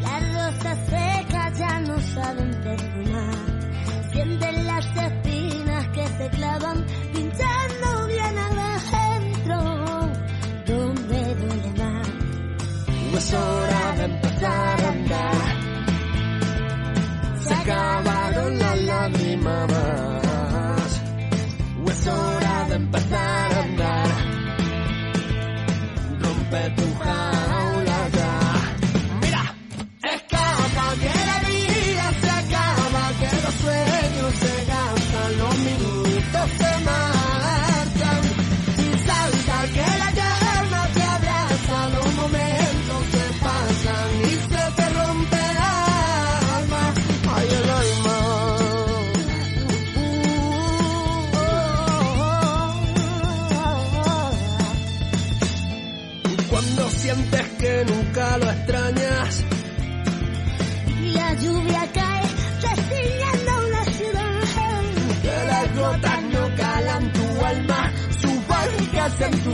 las rosas secas ya no saben perfumar, sienten las espinas que se clavan pinchando bien adentro, donde duele más. Es hora de empezar a andar, se acabaron las lágrimas es hora de empezar a bad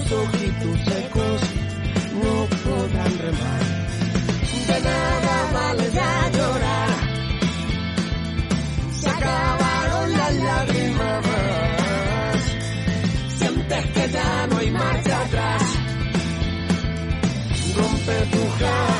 tus ojitos secos no podrán remar. De nada vale ya llorar, se acabaron las lágrimas. Sientes que ya no hay marcha atrás, rompe tu jaula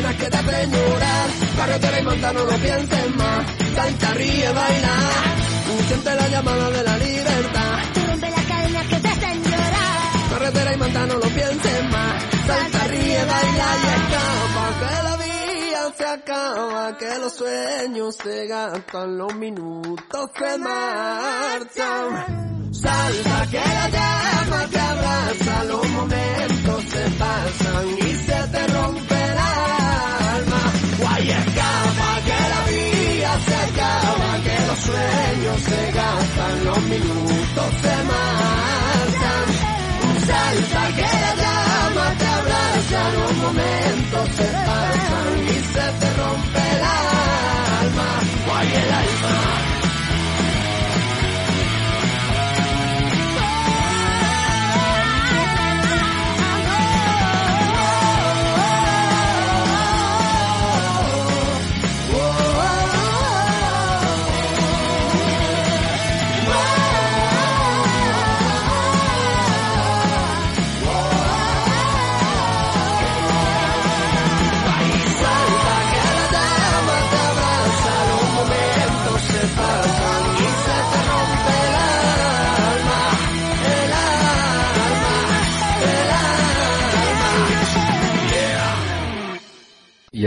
Cadenas que te llorar. Carretera y monta, no lo pienses más. Salta, ríe, baila. Siente la llamada de la libertad. Rompe las cadenas que te hacen llorar. Carretera y monta, no lo pienses más. Salta, ríe, baila y escapa. Que la vida se acaba, que los sueños se gastan, los minutos se marchan. Salta, que la sueños se gastan, los minutos se marchan. Salta, que la llama te abraza, los momentos se pasan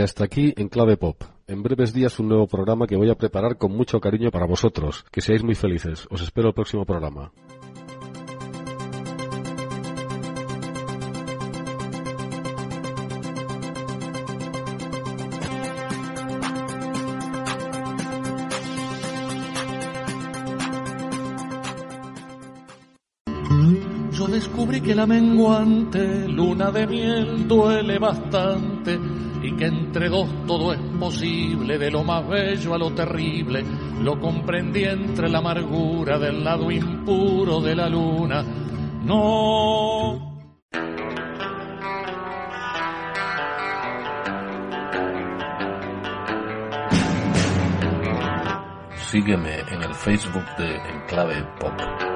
hasta aquí en Clave Pop. En breves días un nuevo programa que voy a preparar con mucho cariño para vosotros. Que seáis muy felices. Os espero el próximo programa. Yo descubrí que la menguante luna de miel duele bastante y que entre dos todo es posible, de lo más bello a lo terrible, lo comprendí entre la amargura del lado impuro de la luna. No. Sígueme en el Facebook de Enclave Pop.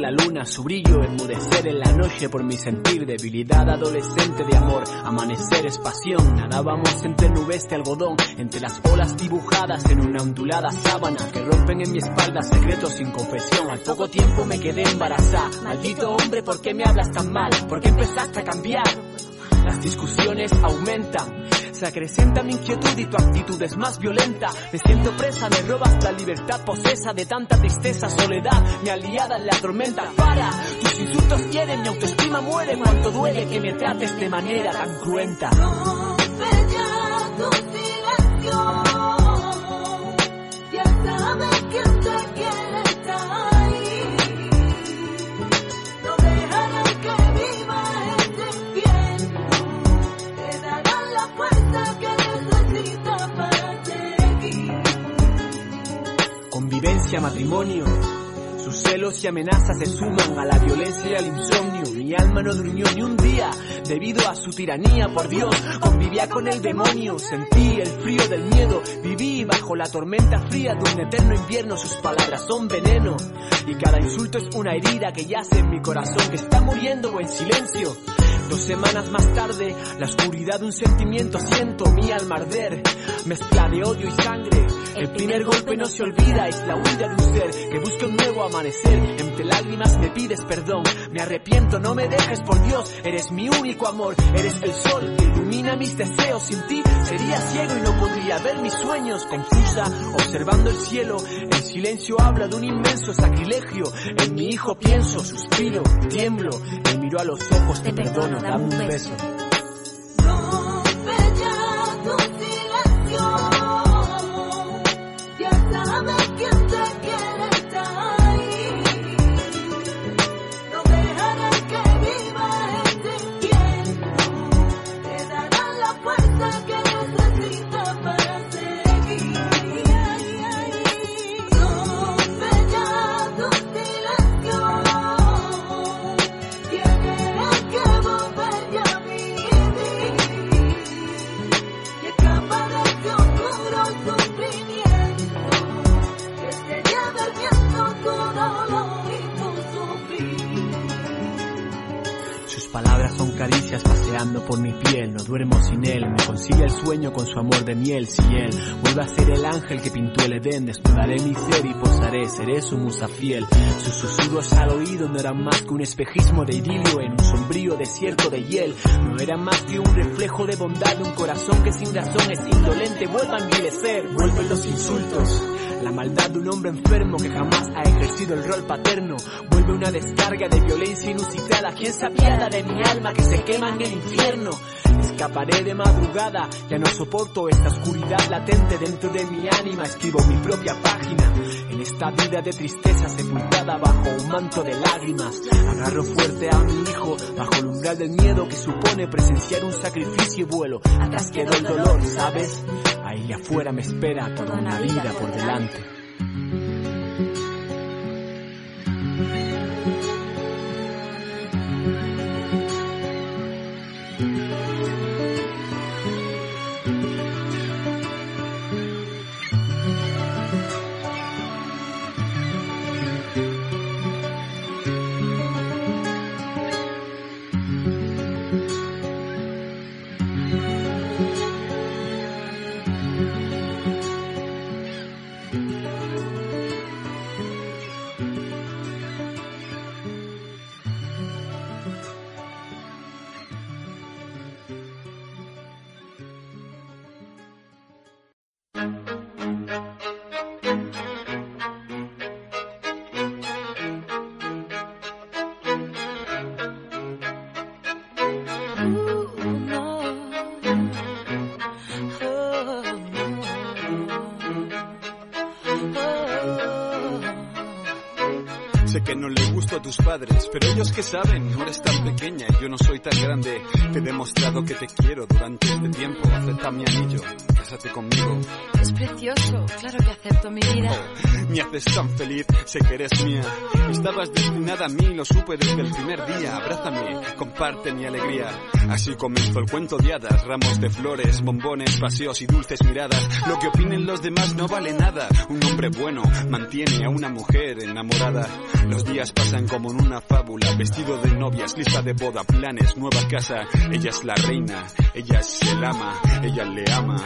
La luna, su brillo enmudecer en la noche por mi sentir, debilidad adolescente de amor, amanecer es pasión, nadábamos entre nubes de algodón, entre las olas dibujadas en una ondulada sábana que rompen en mi espalda secretos sin confesión, al poco tiempo me quedé embarazada, maldito hombre, ¿por qué me hablas tan mal? ¿Por qué empezaste a cambiar? Las discusiones aumentan, se acrecenta mi inquietud y tu actitud es más violenta. Me siento presa, me robas la libertad posesa de tanta tristeza, soledad, mi aliada en la tormenta. Para, tus insultos hieren, mi autoestima muere. Cuánto duele que me trates de manera tan cruenta. Convivencia, matrimonio. Sus celos y amenazas se suman a la violencia y al insomnio. Mi alma no durmió ni un día debido a su tiranía, por Dios. Convivía con el demonio, sentí el frío del miedo. Viví bajo la tormenta fría de un eterno invierno. Sus palabras son veneno y cada insulto es una herida que yace en mi corazón que está muriendo en silencio. Dos semanas más tarde, la oscuridad de un sentimiento siento mi alma arder, mezcla de odio y sangre. El primer golpe no se olvida, es la huida de un ser que busca un nuevo amanecer. Entre lágrimas me pides perdón, me arrepiento, no me dejes por Dios, eres mi único amor, eres el sol que ilumina mis deseos. Sin ti sería ciego y no podría ver mis sueños. Confusa, observando el cielo, en silencio habla de un inmenso sacrilegio. En mi hijo pienso, suspiro, tiemblo, me miro a los ojos, te perdono, dame un beso. Miel, si él vuelve a ser el ángel que pintó el Edén, desnudaré mi ser y posaré, seré su musa fiel. Sus susurros al oído no eran más que un espejismo de idilio en un sombrío desierto de hiel, no eran más que un reflejo de bondad de un corazón que sin razón es indolente, vuelva a envilecer, vuelven los insultos. La maldad de un hombre enfermo que jamás ha ejercido el rol paterno vuelve una descarga de violencia inusitada. ¿Quién se apiada de mi alma que se quema en el infierno? Escaparé de madrugada, ya no soporto esta oscuridad latente dentro de mi ánima. Escribo mi propia página en esta vida de tristeza sepultada bajo un manto de lágrimas. Agarro fuerte a mi hijo bajo el umbral del miedo que supone presenciar un sacrificio y vuelo. Atrás quedó el dolor, ¿sabes? Ahí afuera me espera toda una vida por delante. Sé que no le gusto a tus padres, pero ellos que saben, no eres tan pequeña y yo no soy tan grande. Te he demostrado que te quiero durante este tiempo. Acepta mi anillo, cásate conmigo. Es precioso, claro que acepto mi vida. Me haces tan feliz, sé que eres mía. Estabas destinada a mí, lo supe desde el primer día. Abrázame, comparte mi alegría. Así comenzó el cuento de hadas, ramos de flores, bombones, paseos y dulces miradas. Lo que opinen los demás no vale nada. Un hombre bueno mantiene a una mujer enamorada. Los días pasan como en una fábula, vestido de novias, lista de boda, planes, nueva casa. Ella es la reina, ella es el ama, ella le ama,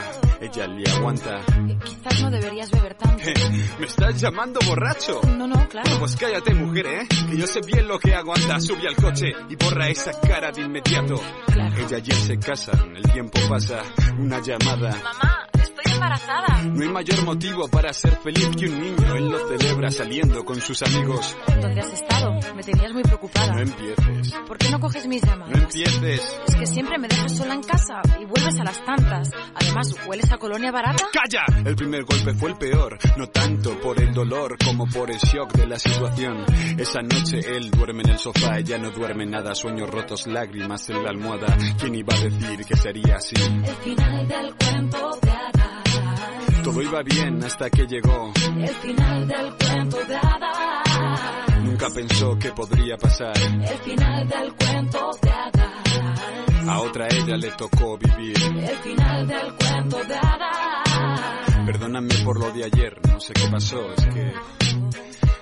ella le aguanta. Quizás no deberías beber tanto. ¿Me estás llamando borracho? No, no, claro. Pues cállate, mujer, ¿eh? Que yo sé bien lo que hago. Anda, sube al coche y borra esa cara de inmediato. Ella y él se casan, el tiempo pasa, una llamada. Mamá, embarazada. No hay mayor motivo para ser feliz que un niño. Él lo celebra saliendo con sus amigos. ¿Dónde has estado? Me tenías muy preocupada. No empieces. ¿Por qué no coges mis llamadas? No empieces. Es que siempre me dejas sola en casa y vuelves a las tantas. Además, ¿hueles a colonia barata? ¡Calla! El primer golpe fue el peor, no tanto por el dolor como por el shock de la situación. Esa noche él duerme en el sofá, ella no duerme nada, sueños rotos, lágrimas en la almohada. ¿Quién iba a decir que sería así? El final del cuento de. Todo iba bien hasta que llegó. El final del cuento de hadas. Nunca pensó que podría pasar. El final del cuento de hadas. A otra ella le tocó vivir. El final del cuento de hadas. Perdóname por lo de ayer, no sé qué pasó, es que...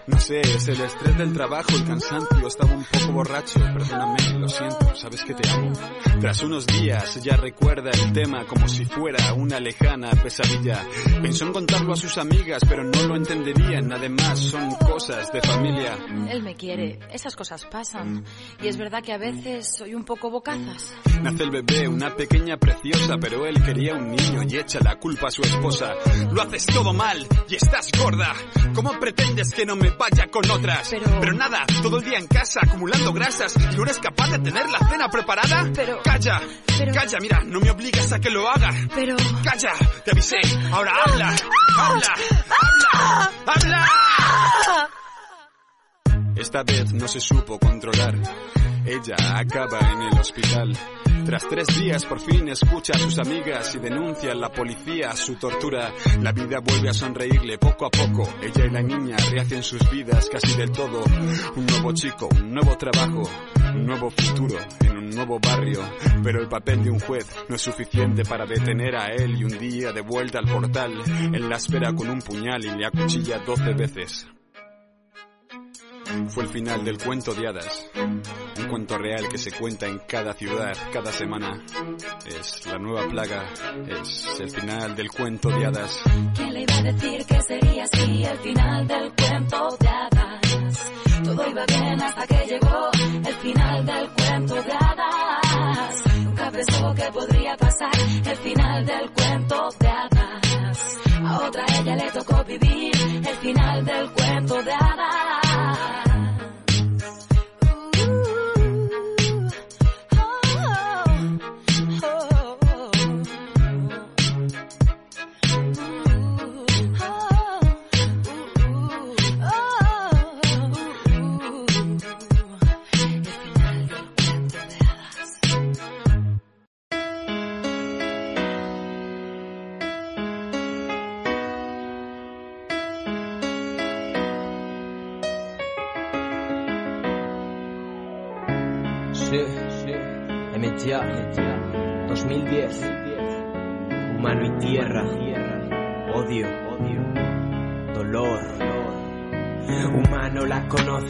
No sé, es el estrés del trabajo, el cansancio, estaba un poco borracho, perdóname, lo siento, sabes que te amo. Tras unos días ella recuerda el tema como si fuera una lejana pesadilla. Pensó en contarlo a sus amigas, pero no lo entenderían, además son cosas de familia. Él me quiere, esas cosas pasan. Y es verdad que a veces soy un poco bocazas. Nace el bebé, una pequeña preciosa, pero él quería un niño y echa la culpa a su esposa. Lo haces todo mal y estás gorda. ¿Cómo pretendes que no me vaya con otras? Pero- nada, todo el día en casa acumulando grasas y no eres capaz de tener la cena preparada. Pero- Calla, pero- calla, mira, no me obligas a que lo haga. Pero... Calla, te avisé. Ahora habla, habla, habla, habla. Esta vez no se supo controlar. Ella acaba en el hospital. Tras tres días por fin escucha a sus amigas y denuncia a la policía su tortura. La vida vuelve a sonreírle poco a poco. Ella y la niña rehacen sus vidas casi del todo. Un nuevo chico, un nuevo trabajo, un nuevo futuro en un nuevo barrio. Pero el papel de un juez no es suficiente para detener a él y un día de vuelta al portal. Él la espera con un puñal y le acuchilla doce veces. Fue el final del cuento de hadas. Un cuento real que se cuenta en cada ciudad, cada semana. Es la nueva plaga. Es el final del cuento de hadas. ¿Quién le iba a decir que sería así el final del cuento de hadas? Todo iba bien hasta que llegó el final del cuento de hadas. Nunca pensó que podría pasar el final del cuento de hadas. A otra ella le tocó vivir el final del cuento de hadas.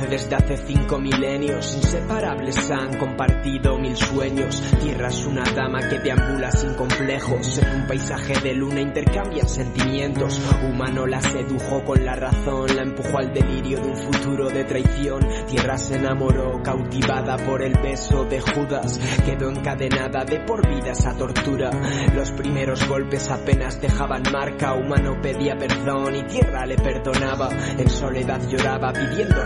Desde hace cinco milenios. Inseparables han compartido mil sueños. Tierra es una dama que deambula sin complejos. En un paisaje de luna intercambian sentimientos. Humano la sedujo con la razón, la empujó al delirio de un futuro de traición. Tierra se enamoró, cautivada por el beso de Judas. Quedó encadenada de por vida esa tortura. Los primeros golpes apenas dejaban marca. Humano pedía perdón y tierra le perdonaba. En soledad lloraba pidiendo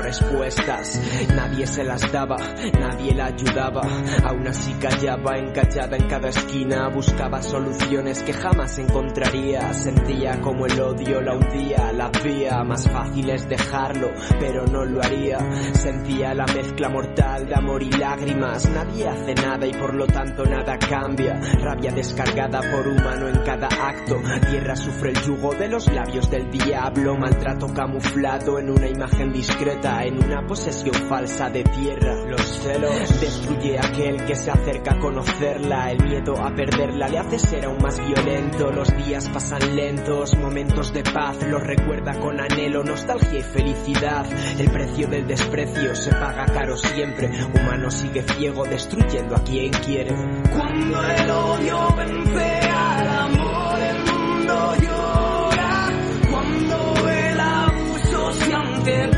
Nadie se las daba, nadie la ayudaba. Aún así callaba, encallada en cada esquina. Buscaba soluciones que jamás encontraría. Sentía como el odio la hundía, la vía. Más fácil es dejarlo, pero no lo haría. Sentía la mezcla mortal de amor y lágrimas. Nadie hace nada y por lo tanto nada cambia. Rabia descargada por humano en cada acto. Tierra sufre el yugo de los labios del diablo. Maltrato camuflado en una imagen discreta, en una posesión falsa de tierra. Los celos destruye a aquel que se acerca a conocerla. El miedo a perderla le hace ser aún más violento. Los días pasan lentos, momentos de paz los recuerda con anhelo, nostalgia y felicidad. El precio del desprecio se paga caro siempre. Humano sigue ciego, destruyendo a quien quiere. Cuando el odio vence al amor, el mundo llora. Cuando el abuso se antepone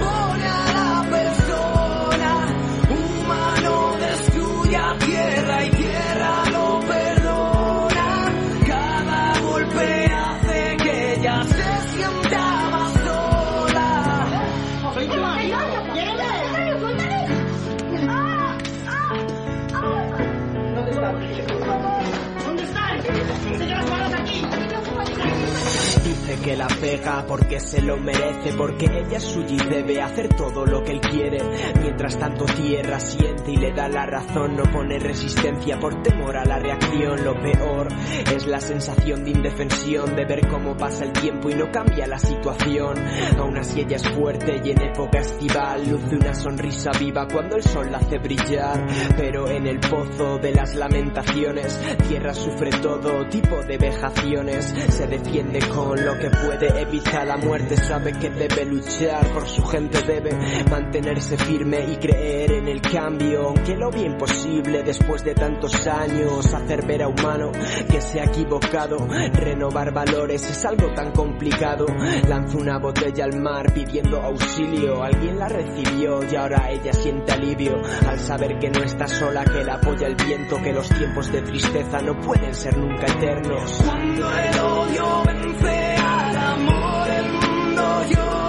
Dice que la pega porque se lo merece, porque ella es suya y debe hacer todo lo que él quiere. Mientras tanto tierra siente y le da la razón, no pone resistencia por temor a la reacción. Lo peor es la sensación de indefensión, de ver cómo pasa el tiempo y no cambia la situación. Aún así ella es fuerte y en época estival luce una sonrisa viva cuando el sol la hace brillar. Pero en el pozo de las lamentaciones, tierra sufre todo tipo de vejaciones. Se defiende con lo que puede, evita la muerte, sabe que debe luchar por su gente, debe mantenerse firme y creer en el cambio. Aunque lo ve imposible después de tantos años, hacer ver a humano que se ha equivocado. Renovar valores es algo tan complicado. Lanza una botella al mar pidiendo auxilio. Alguien la recibió y ahora ella siente alivio al saber que no está sola, que la apoya el viento, que los tiempos de tristeza no pueden ser nunca eternos. Cuando el odio vence amor, el mundo llora.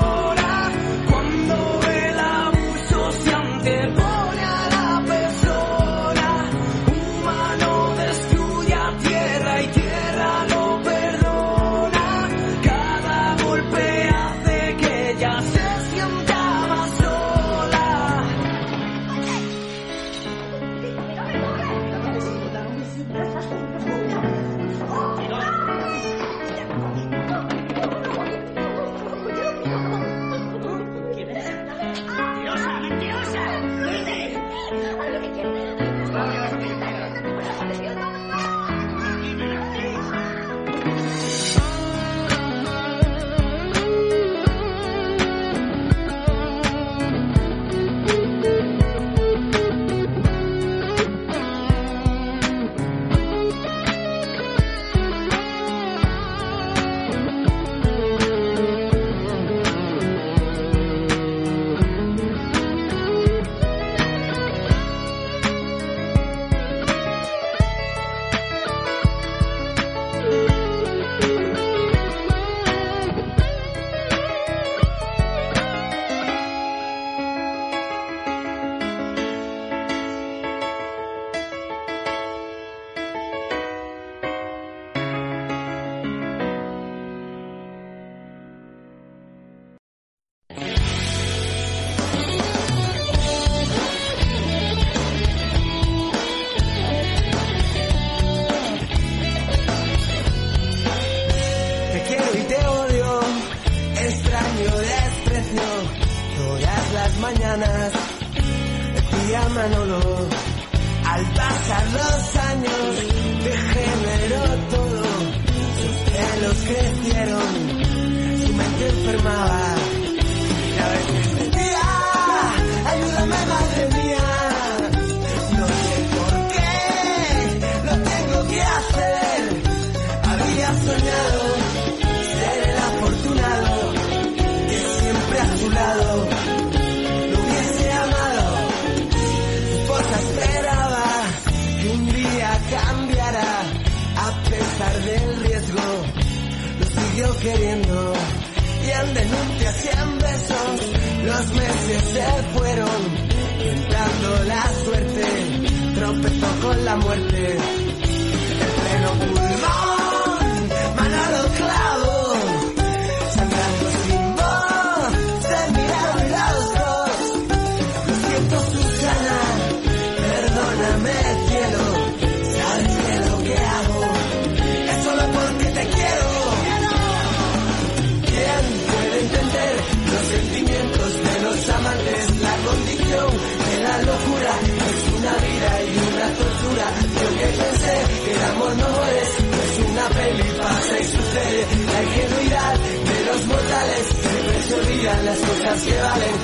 Las cosas que valen.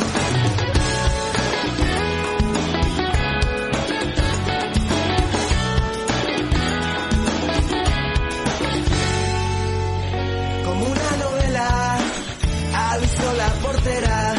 como una novela. Ha visto la portera,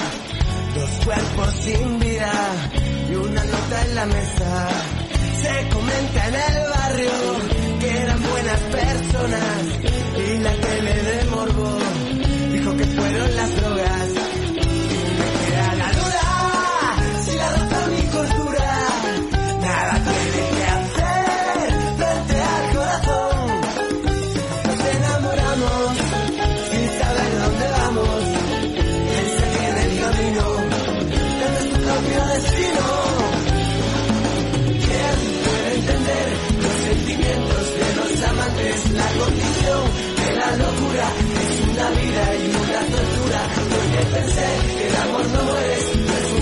Porque pensé que el amor no no es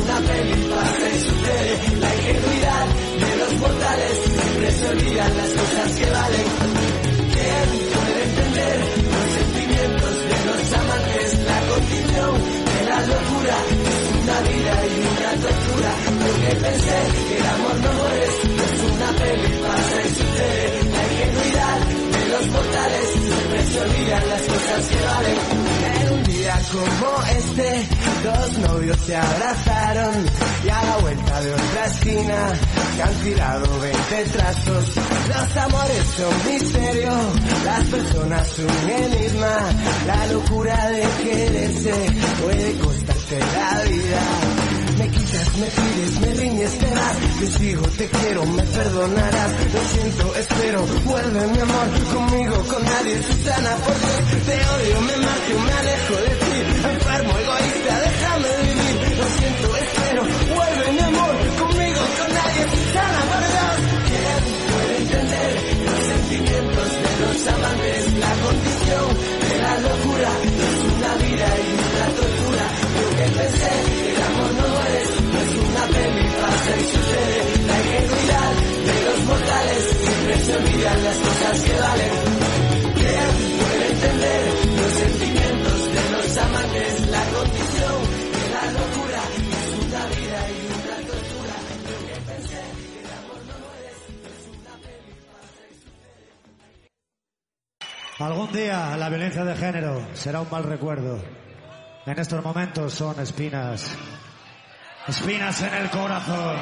una peli, pasa y sucede. La ingenuidad de los mortales siempre se olvidan las cosas que valen. ¿Quién puede entender los sentimientos de los amantes? La condición de la locura es una vida y una tortura. Lo que pensé que el amor no no es una peli, pasa y sucede. La ingenuidad de los mortales siempre se olvidan las cosas que valen. Como este, dos novios se abrazaron y a la vuelta de otra esquina que han tirado 20 trazos. Los amores son misterio, las personas un enigma. La locura de quererse puede costarte la vida. Me pides, me riñes, te vas. Yo sigo, te quiero, me perdonarás. Lo siento, espero, vuelve mi amor conmigo, con nadie. Susana, por Dios, te odio, me marcho, me alejo de ti. Enfermo, egoísta, déjame vivir. Lo siento, espero, vuelve mi amor conmigo, con nadie. Susana, por Dios. ¿Quién puede entender los sentimientos de los amantes? La condición de la locura es una vida y una tortura. Yo que pensé Algún día la violencia de género será un mal recuerdo. En estos momentos son espinas. Espinas en el corazón.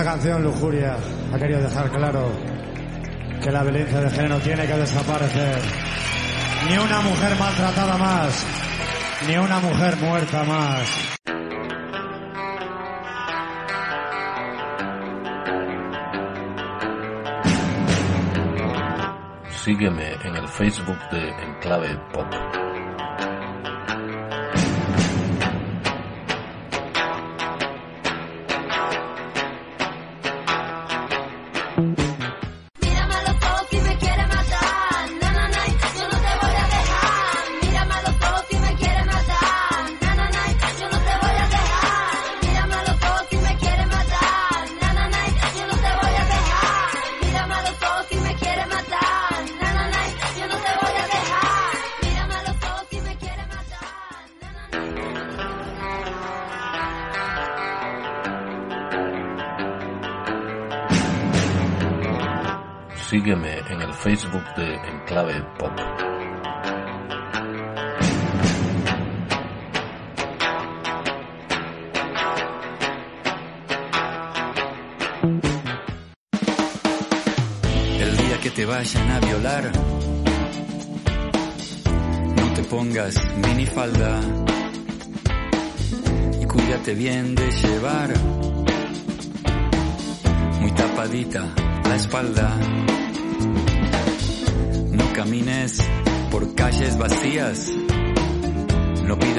Esta canción, Lujuria ha querido dejar claro que la violencia de género tiene que desaparecer. Ni una mujer maltratada más, ni una mujer muerta más. Sígueme en el Facebook de Enclave Pop.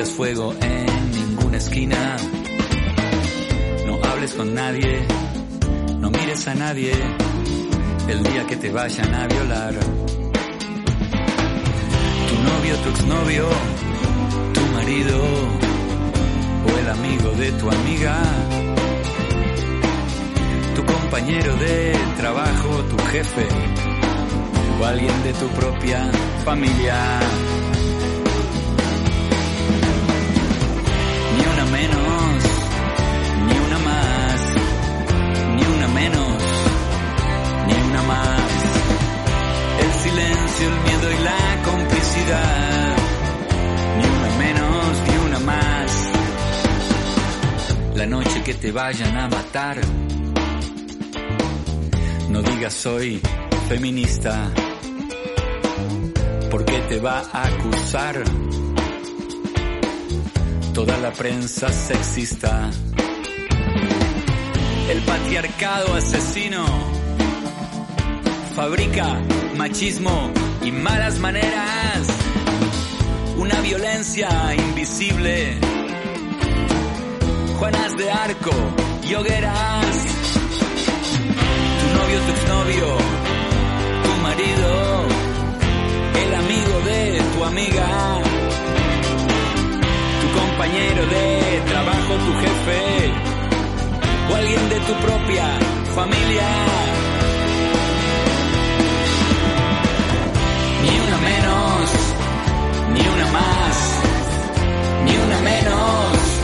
Fuego en ninguna esquina, no hables con nadie, no mires a nadie el día que te vayan a violar. Tu novio, tu exnovio, tu marido o el amigo de tu amiga, tu compañero de trabajo, tu jefe o alguien de tu propia familia. La noche que te vayan a matar. No digas soy feminista. Porque te va a acusar toda la prensa sexista. El patriarcado asesino fabrica machismo y malas maneras, una violencia invisible, Juanas de Arco y hogueras, tu novio, tu exnovio, tu marido, el amigo de tu amiga, tu compañero de trabajo, tu jefe, o alguien de tu propia familia. Ni una menos, ni una más, ni una menos,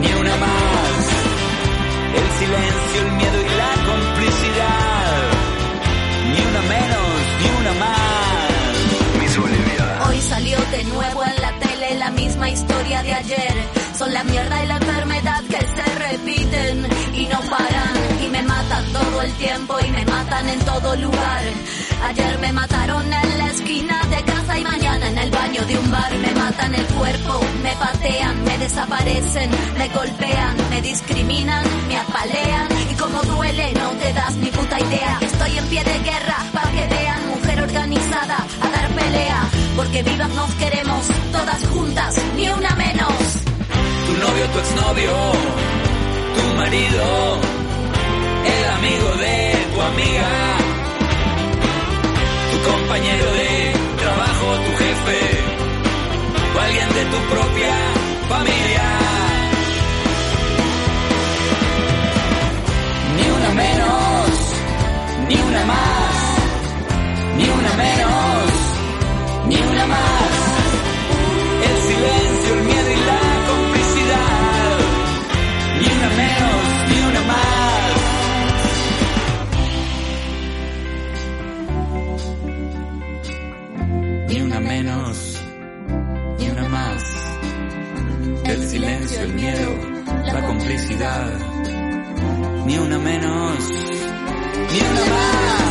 ni una más. El silencio, el miedo y la complicidad. Ni una menos, ni una más. Miss Bolivia. Hoy salió de nuevo en la tele la misma historia de ayer. Son la mierda y la enfermedad que se repiten y no paran. Y me matan todo el tiempo y me matan en todo lugar. Ayer me mataron en la esquina de casa y mañana en el baño de un bar. Me matan el cuerpo, me patean, me desaparecen, me golpean, me discriminan, me apalean. Y como duele, no te das ni puta idea. Estoy en pie de guerra para que vean mujer organizada a dar pelea. Porque vivas nos queremos, todas juntas, ni una menos. Tu novio, tu exnovio, tu marido, el amigo de tu amiga, tu compañero de trabajo, tu jefe, o alguien de tu propia familia. Ni una menos, ni una más, ni una menos, ni una más. El silencio, silencio, el miedo, la complicidad. ni una menos, ni una más.